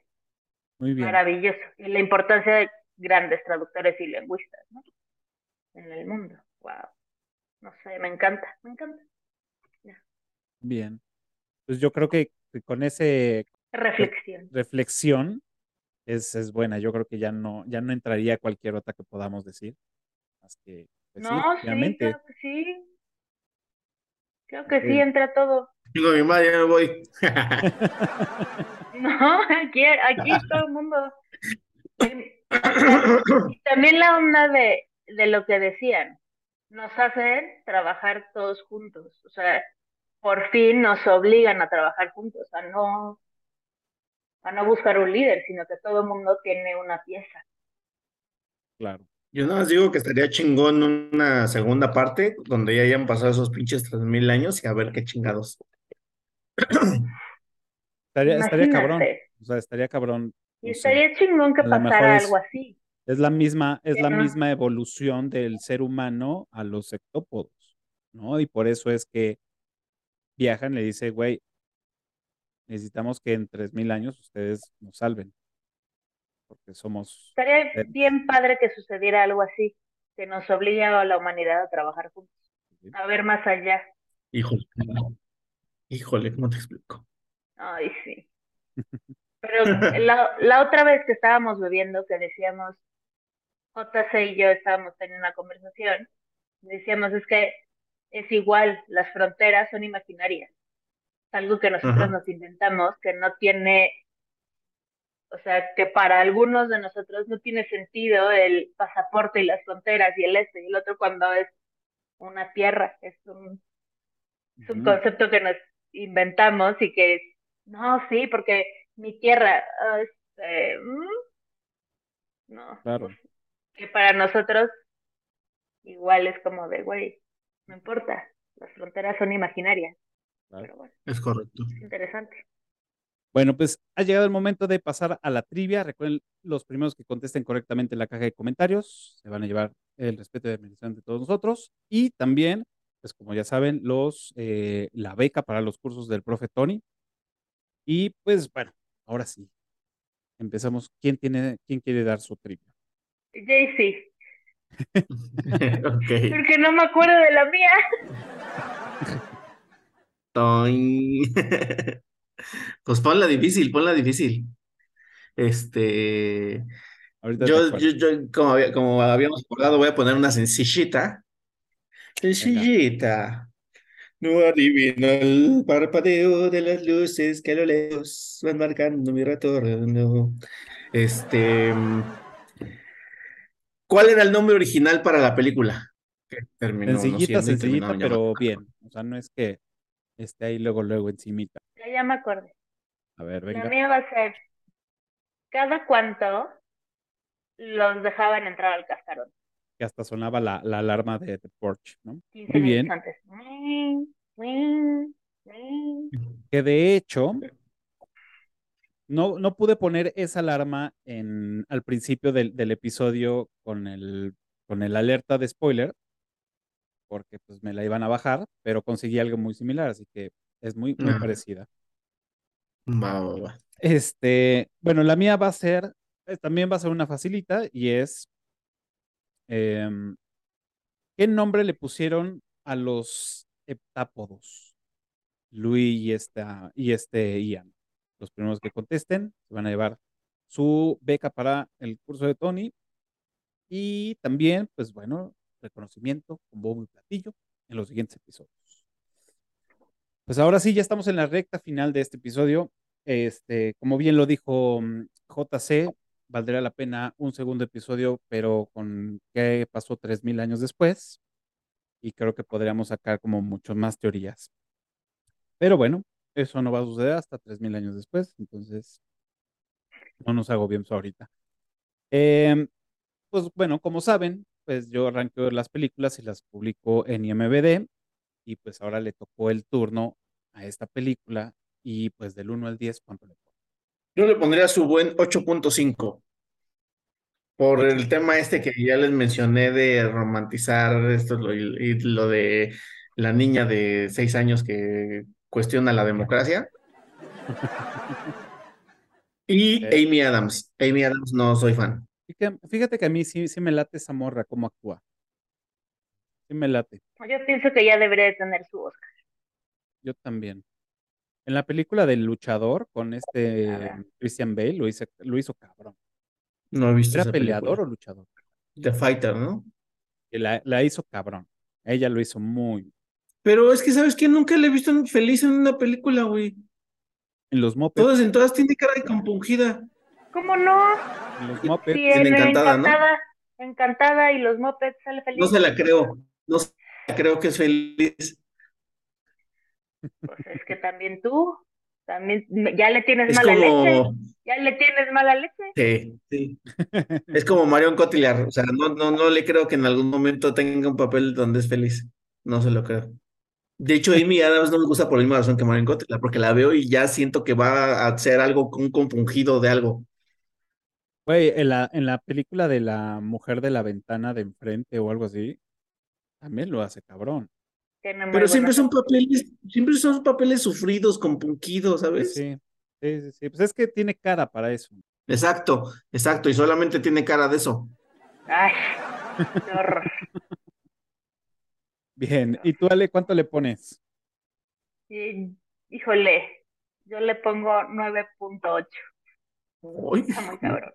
Muy bien. maravilloso. Y la importancia de grandes traductores y lingüistas, ¿no? En el mundo. Wow. No sé, me encanta, me encanta. Bien. Pues yo creo que con ese reflexión, reflexión es, es buena. Yo creo que ya no, ya no entraría cualquier otra que podamos decir. Más que, pues no, sí, creo que sí. Creo que sí, entra todo. Digo, mi madre, ya me voy. no, aquí, aquí todo el mundo. Y también la onda de, de lo que decían, nos hacen trabajar todos juntos. O sea, por fin nos obligan a trabajar juntos, a no a no buscar un líder, sino que todo el mundo tiene una pieza. Claro. Yo nada más digo que estaría chingón una segunda parte donde ya hayan pasado esos pinches tres mil años y a ver qué chingados. estaría, estaría cabrón. O sea, estaría cabrón. Y estaría chingón que pasara algo así. Es la misma, es la misma evolución del ser humano a los sectópodos, ¿no? Y por eso es que viajan, le dice, güey, necesitamos que en 3.000 años ustedes nos salven. Porque somos... Estaría bien padre que sucediera algo así, que nos obligue a la humanidad a trabajar juntos, a ver más allá. Híjole, híjole, ¿cómo te explico? Ay, sí. Pero la, la otra vez que estábamos bebiendo, que decíamos, JC y yo estábamos teniendo una conversación, decíamos, es que es igual, las fronteras son imaginarias. Algo que nosotros nos inventamos, que no tiene, o sea, que para algunos de nosotros no tiene sentido el pasaporte y las fronteras y el este y el otro cuando es una tierra, es un, es un concepto que nos inventamos y que es, no, sí, porque mi tierra, este, mm, no, claro. que para nosotros igual es como de, güey, no importa, las fronteras son imaginarias. Pero bueno, es correcto. Es interesante. Bueno, pues ha llegado el momento de pasar a la trivia. Recuerden, los primeros que contesten correctamente en la caja de comentarios se van a llevar el respeto y admiración de todos nosotros. Y también, pues como ya saben, los, eh, la beca para los cursos del profe Tony. Y pues bueno, ahora sí, empezamos. ¿Quién, tiene, quién quiere dar su trivia? Jaycee. Porque no me acuerdo de la mía. pues ponla difícil, ponla difícil. Este. yo, yo, como, como habíamos acordado, voy a poner una sencillita. Sencillita. No adivino el parpadeo de las luces que a lo lejos van marcando mi retorno. Este. ¿Cuál era el nombre original para la película? sencillita, sencillita, pero bien. O sea, no es que esté ahí luego, luego encimita. Ya, ya me acordé. A ver, venga. La mía va a ser, ¿cada cuánto los dejaban entrar al cascarón? Que hasta sonaba la, la alarma de The Porch, ¿no? Muy bien. Que de hecho, no, no pude poner esa alarma en, al principio del, del episodio con el, con el alerta de spoiler, porque pues me la iban a bajar, pero conseguí algo muy similar, así que es muy, muy parecida. Va, va, va. Este, bueno, la mía va a ser, eh, también va a ser una facilita y es, em, ¿qué nombre le pusieron a los heptápodos? Luis y, esta, y este Ian. Los primeros que contesten van a llevar su beca para el curso de Tony. Y también, pues bueno, reconocimiento con bombo y platillo en los siguientes episodios. Pues ahora sí, ya estamos en la recta final de este episodio. Este, como bien lo dijo mm, JC, valdría la pena un segundo episodio, pero con qué pasó tres mil años después. Y creo que podríamos sacar como mucho más teorías. Pero bueno, eso no va a suceder hasta tres mil años después, entonces no nos hago bien ahorita. Em, pues bueno, como saben, pues yo arranqué las películas y las publico en IMBD y pues ahora le tocó el turno a esta película y pues del 1 al 10, ¿cuánto le pongo? Yo le pondría su buen 8.5 por el tema este que ya les mencioné de romantizar esto y lo de la niña de 6 años que cuestiona la democracia. y Amy Adams. Amy Adams no soy fan. Fíjate que a mí sí, sí me late esa morra, cómo actúa. Sí me late. Yo pienso que ya debería tener su Oscar. Yo también. En la película del luchador con este Christian Bale lo, hizo, lo hizo cabrón. No he visto ¿Era peleador o luchador? The Fighter, ¿no? La, la hizo cabrón. Ella lo hizo muy. Pero es que, ¿sabes qué? Nunca le he visto feliz en una película, güey. En los mopeds. Todas en todas tiene cara de compungida. ¿Cómo no? Los mopeds. Sí, encantada, encantada, ¿no? Encantada y los mopeds sale feliz. No se la creo. No se la creo que es feliz. Pues es que también tú, también ya le tienes mala leche. Ya le tienes mala leche. Sí, sí. es como Marion Cotillard. O sea, no, no, no le creo que en algún momento tenga un papel donde es feliz. No se lo creo. De hecho, Amy Adams no me gusta por la misma razón que Marion Cotillard, porque la veo y ya siento que va a hacer algo, un compungido de algo. Güey, en la, en la película de la mujer de la ventana de enfrente o algo así, también lo hace cabrón. Pero siempre son papeles, siempre son papeles sufridos, compungidos, ¿sabes? Sí, sí, sí, Pues es que tiene cara para eso. Exacto, exacto, y solamente tiene cara de eso. Ay, qué horror. Bien, ¿y tú, Ale, cuánto le pones? híjole, yo le pongo 9.8. Está muy cabrón.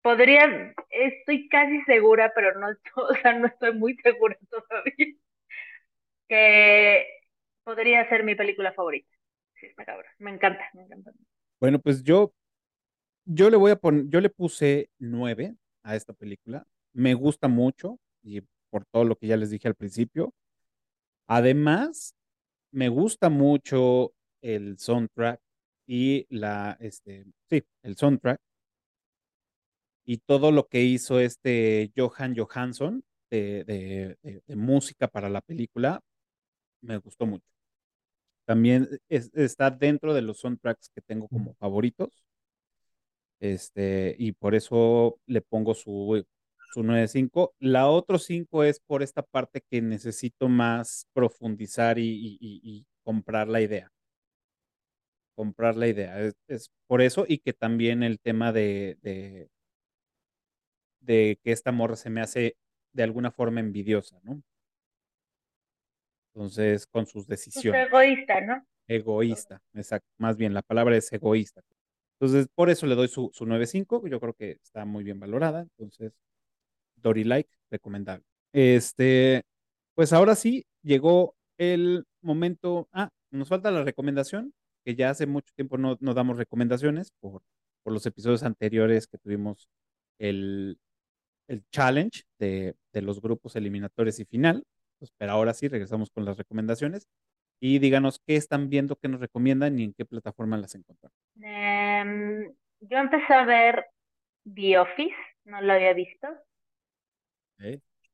Podría, estoy casi segura, pero no, o sea, no estoy muy segura todavía, que podría ser mi película favorita. Sí, está cabrón. Me encanta, me encanta. Bueno, pues yo, yo le voy a poner, yo le puse nueve a esta película. Me gusta mucho y por todo lo que ya les dije al principio. Además, me gusta mucho el soundtrack y la, este, sí, el soundtrack y todo lo que hizo este Johan Johansson de, música para la película me gustó mucho. También está dentro de los soundtracks que tengo como favoritos. Este, y por eso le pongo su, su 9.5. La otro 5 es por esta parte que necesito más profundizar y, comprar la idea. Comprar la idea. Es, por eso y que también el tema de, de, de que esta morra se me hace de alguna forma envidiosa, ¿no? Entonces, con sus pues decisiones. egoísta, ¿no? Egoísta, exacto. Más bien, la palabra es egoísta. Entonces, por eso le doy su, su 9.5. Yo creo que está muy bien valorada. Entonces, Dory Like, recomendable. Este, pues ahora sí, llegó el momento. Ah, nos falta la recomendación, que ya hace mucho tiempo no, no damos recomendaciones por, por los episodios anteriores que tuvimos el, el challenge de, de los grupos eliminatorios y final. Pues, pero ahora sí, regresamos con las recomendaciones. Y díganos qué están viendo, qué nos recomiendan y en qué plataforma las encuentran. Em, yo empecé a ver The Office, no lo había visto.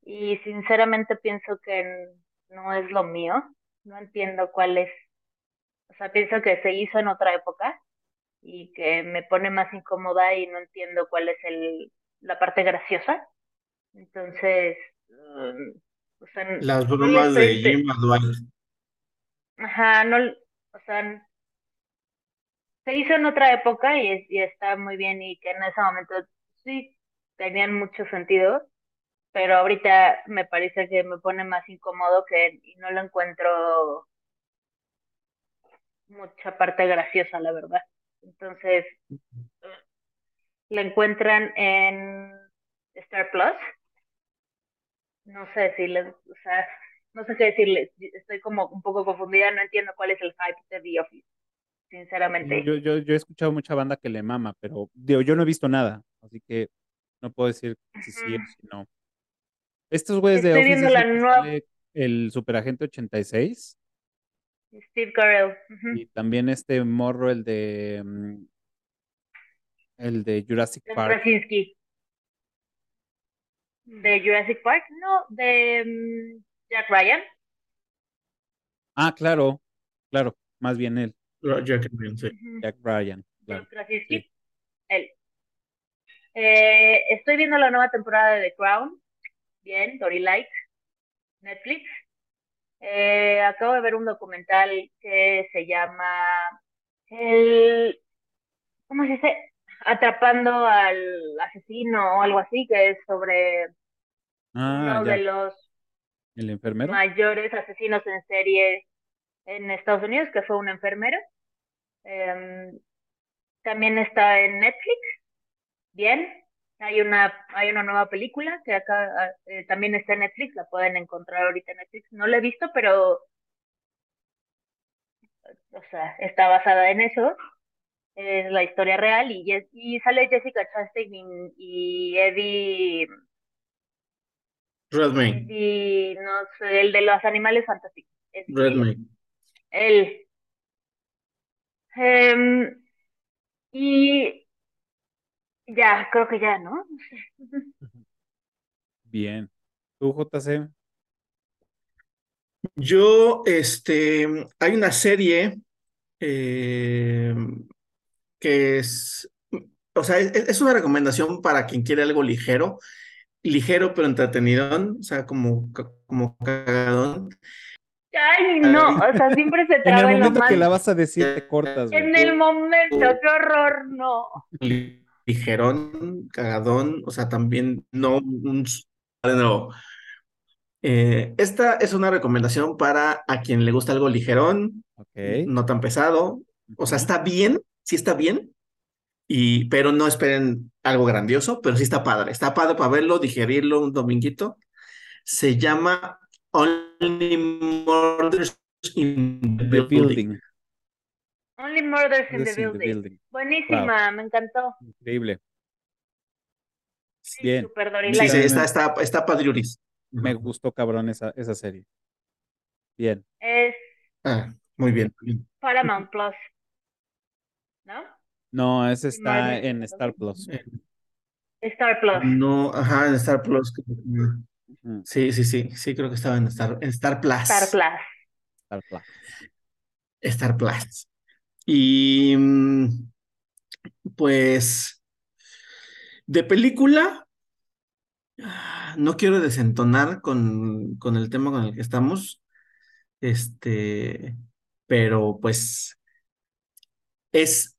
Y sinceramente pienso que no es lo mío. No entiendo cuál es. O sea, pienso que se hizo en otra época y que me pone más incómoda y no entiendo cuál es el, la parte graciosa. Entonces, mm, las bromas de Jim Ajá, no, o sea, se hizo en otra época y, y está muy bien y que en ese momento sí tenían mucho sentido, pero ahorita me parece que me pone más incómodo que y no lo encuentro mucha parte graciosa, la verdad. Entonces, la encuentran en Star Plus no sé decirles, o sea, no sé qué decirles, estoy como un poco confundida, no entiendo cuál es el hype de The Office, sinceramente. Yo, yo, yo he escuchado mucha banda que le mama, pero digo, yo no he visto nada, así que no puedo decir si sí o si no. Estos güeyes de Office viendo la nueva... el Superagente 86. Steve Carell. Y también este morro, el de mm, el de Jurassic Park de Jurassic Park, no, de mm, Jack Ryan. Ah, claro, claro, más bien él. Jack Ryan, sí. Jack Ryan, Él. Eh, estoy viendo la nueva temporada de The Crown. Bien, Dory Light, Netflix. Eh, acabo de ver un documental que se llama el ¿cómo se dice? atrapando al asesino o algo así, que es sobre ah, uno de los ¿El enfermero? mayores asesinos en serie en Estados Unidos, que fue un enfermero. Em, también está en Netflix. Bien. Hay una, hay una nueva película que acá ah, eh, también está en Netflix, la pueden encontrar ahorita en Netflix. No la he visto, pero, o sea, está basada en eso es la historia real y, y sale Jessica Chastain y, Eddie Redmayne. Y no sé, el de los animales fantásticos. Redmayne. Él. Em, y ya, creo que ya, ¿no? Bien. ¿Tú, JC? Yo, este, hay una serie eh, que es, o sea, es, una recomendación para quien quiere algo ligero, ligero pero entretenido, o sea, como, como cagadón. Ay, no, o sea, siempre se traba en el momento que la vas a decir te cortas. En el momento, qué horror, no. Ligerón, cagadón, o sea, también no un... No. Eh, esta es una recomendación para a quien le gusta algo ligerón, no tan pesado. O sea, está bien, sí está bien, y, pero no esperen algo grandioso, pero sí está padre. Está padre para verlo, digerirlo un dominguito. Se llama Only Murders in the, Building. Only Murders in, the, building. Buenísima, me encantó. Increíble. Bien. sí, sí, está, está, está padriuris. Me gustó cabrón esa, esa serie. Bien. Es. Ah, muy bien. Paramount Plus. ¿no? No, ese está en Star Plus. Star Plus. No, ajá, en Star Plus. Sí, sí, sí, sí, creo que estaba en Star, en Star Plus. Star Plus. Star Plus. Star Plus. Y mm, pues de película, no quiero desentonar con, con el tema con el que estamos, este, pero pues es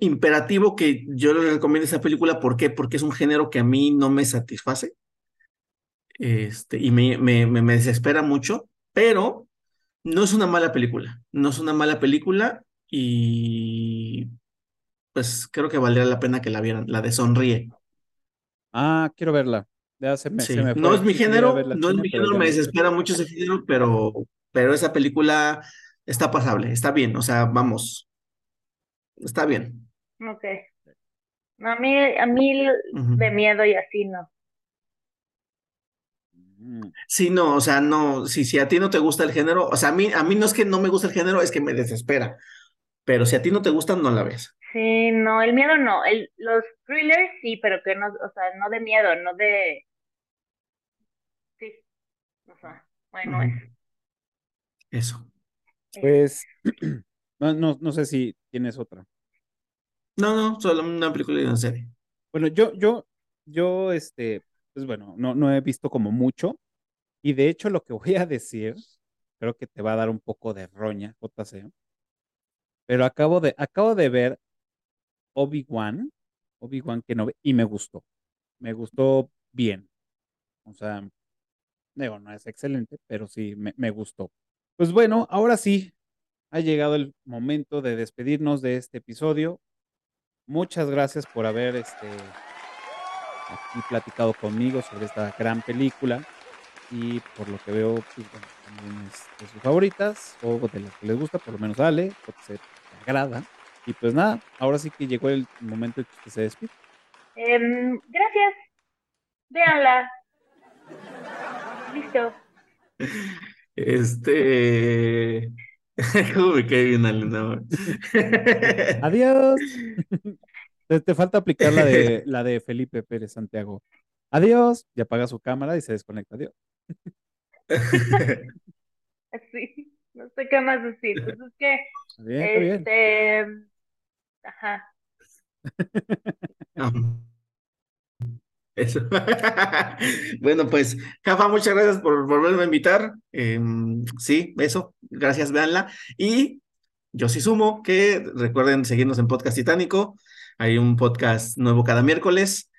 imperativo que yo le recomiende esa película. ¿Por qué? Porque es un género que a mí no me satisface este, y me, me, me, desespera mucho, pero no es una mala película. No es una mala película y pues creo que valdría la pena que la vieran, la de Sonríe. Ah, quiero verla. Ya se me, no es mi género, no es mi género, me desespera mucho ese género, pero, pero esa película está pasable, está bien, o sea, vamos, está bien. Ok. a mí, a mí de miedo y así no. Mm. Sí, no, o sea, no, si, si a ti no te gusta el género, o sea, a mí, a mí no es que no me gusta el género, es que me desespera. Pero si a ti no te gustan, no la ves. Sí, no, el miedo no. El, los thrillers sí, pero que no, o sea, no de miedo, no de. Sí, o sea, bueno, es. Eso. Pues, no, no, no sé si tienes otra. No, no, solo una película y una serie. Bueno, yo, yo, yo, este, pues bueno, no, no he visto como mucho. Y de hecho, lo que voy a decir, creo que te va a dar un poco de roña, JC. Pero acabo de, acabo de ver Obi-Wan, Obi-Wan que no y me gustó. Me gustó bien. O sea, digo, no es excelente, pero sí me, gustó. Pues bueno, ahora sí, ha llegado el momento de despedirnos de este episodio. Muchas gracias por haber este, platicado conmigo sobre esta gran película y por lo que veo pues, también es de sus favoritas o de las que les gusta, por lo menos Ale, agrada. Y pues nada, ahora sí que llegó el momento en que se despide. Em, gracias. Véanla. Listo. Este. ¿Cómo me bien, Ale? Adiós. Te, falta aplicar la de, la de Felipe Pérez Santiago. Adiós. Y apaga su cámara y se desconecta. Adiós. Sí, no sé qué más decir. Pues es que, este, ajá. Eso. bueno, pues, Jafa, muchas gracias por volverme a invitar. Em, sí, eso, gracias, véanla. Y yo sí sumo que recuerden seguirnos en Podcast Titánico. Hay un podcast nuevo cada miércoles.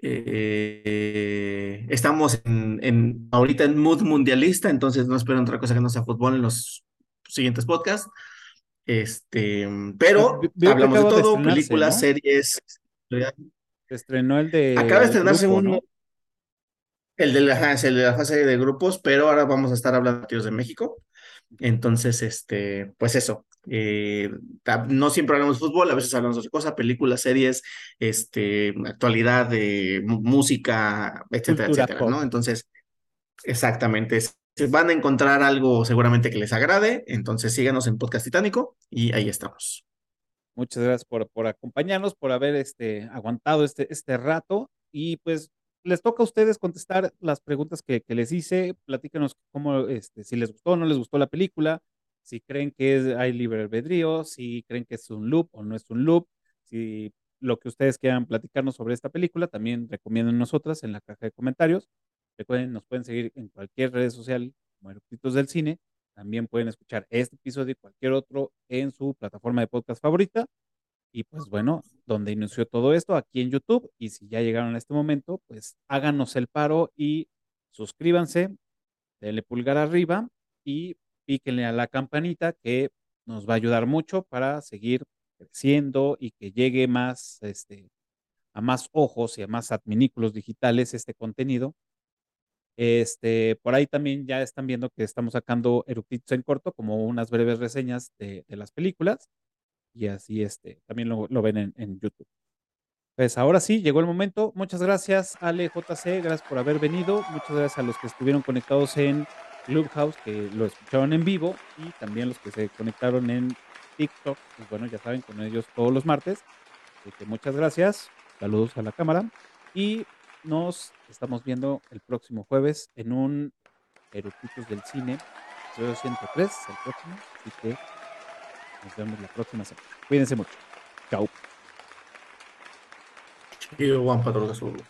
Eh, estamos en, ahorita en mood mundialista, entonces no espero otra cosa que no sea fútbol en los siguientes podcasts. Este, pero hablamos de todo, películas, series. Se estrenó el de. Acaba de estrenarse uno. El de, la, el de la fase de grupos, pero ahora vamos a estar hablando de de México. Entonces, este, pues eso, eh, no siempre hablamos de fútbol, a veces hablamos de otra cosa, películas, series, este, actualidad de música, etcétera, etcétera, ¿no? Entonces, exactamente, van a encontrar algo seguramente que les agrade, entonces síganos en Podcast Titánico y ahí estamos. Muchas gracias por, por acompañarnos, por haber este, aguantado este, este rato y pues les toca a ustedes contestar las preguntas que, les hice. Platíquenos cómo, este, si les gustó o no les gustó la película, si creen que hay libre albedrío, si creen que es un loop o no es un loop, si lo que ustedes quieran platicarnos sobre esta película, también recomienden nosotras en la caja de comentarios. Recuerden, nos pueden seguir en cualquier red social como Eructitos del Cine. También pueden escuchar este episodio y cualquier otro en su plataforma de podcast favorita. Y pues bueno, donde inició todo esto, aquí en YouTube. Y si ya llegaron a este momento, pues háganos el paro y suscríbanse, denle pulgar arriba y píquenle a la campanita que nos va a ayudar mucho para seguir creciendo y que llegue más este, a más ojos y a más adminículos digitales este contenido. Este, por ahí también ya están viendo que estamos sacando eructitos en corto, como unas breves reseñas de, de las películas y así este, también lo, ven en, YouTube. Pues ahora sí, llegó el momento. Muchas gracias, Ale JC, gracias por haber venido. Muchas gracias a los que estuvieron conectados en Clubhouse, que lo escucharon en vivo, y también los que se conectaron en TikTok. Pues bueno, ya saben, con ellos todos los martes. Así que muchas gracias. Saludos a la cámara. Y nos estamos viendo el próximo jueves en un Eructitos del Cine, episodio 103, el próximo. Así que nos vemos la próxima semana. Cuídense mucho. Chao. Juan Patrón Azul.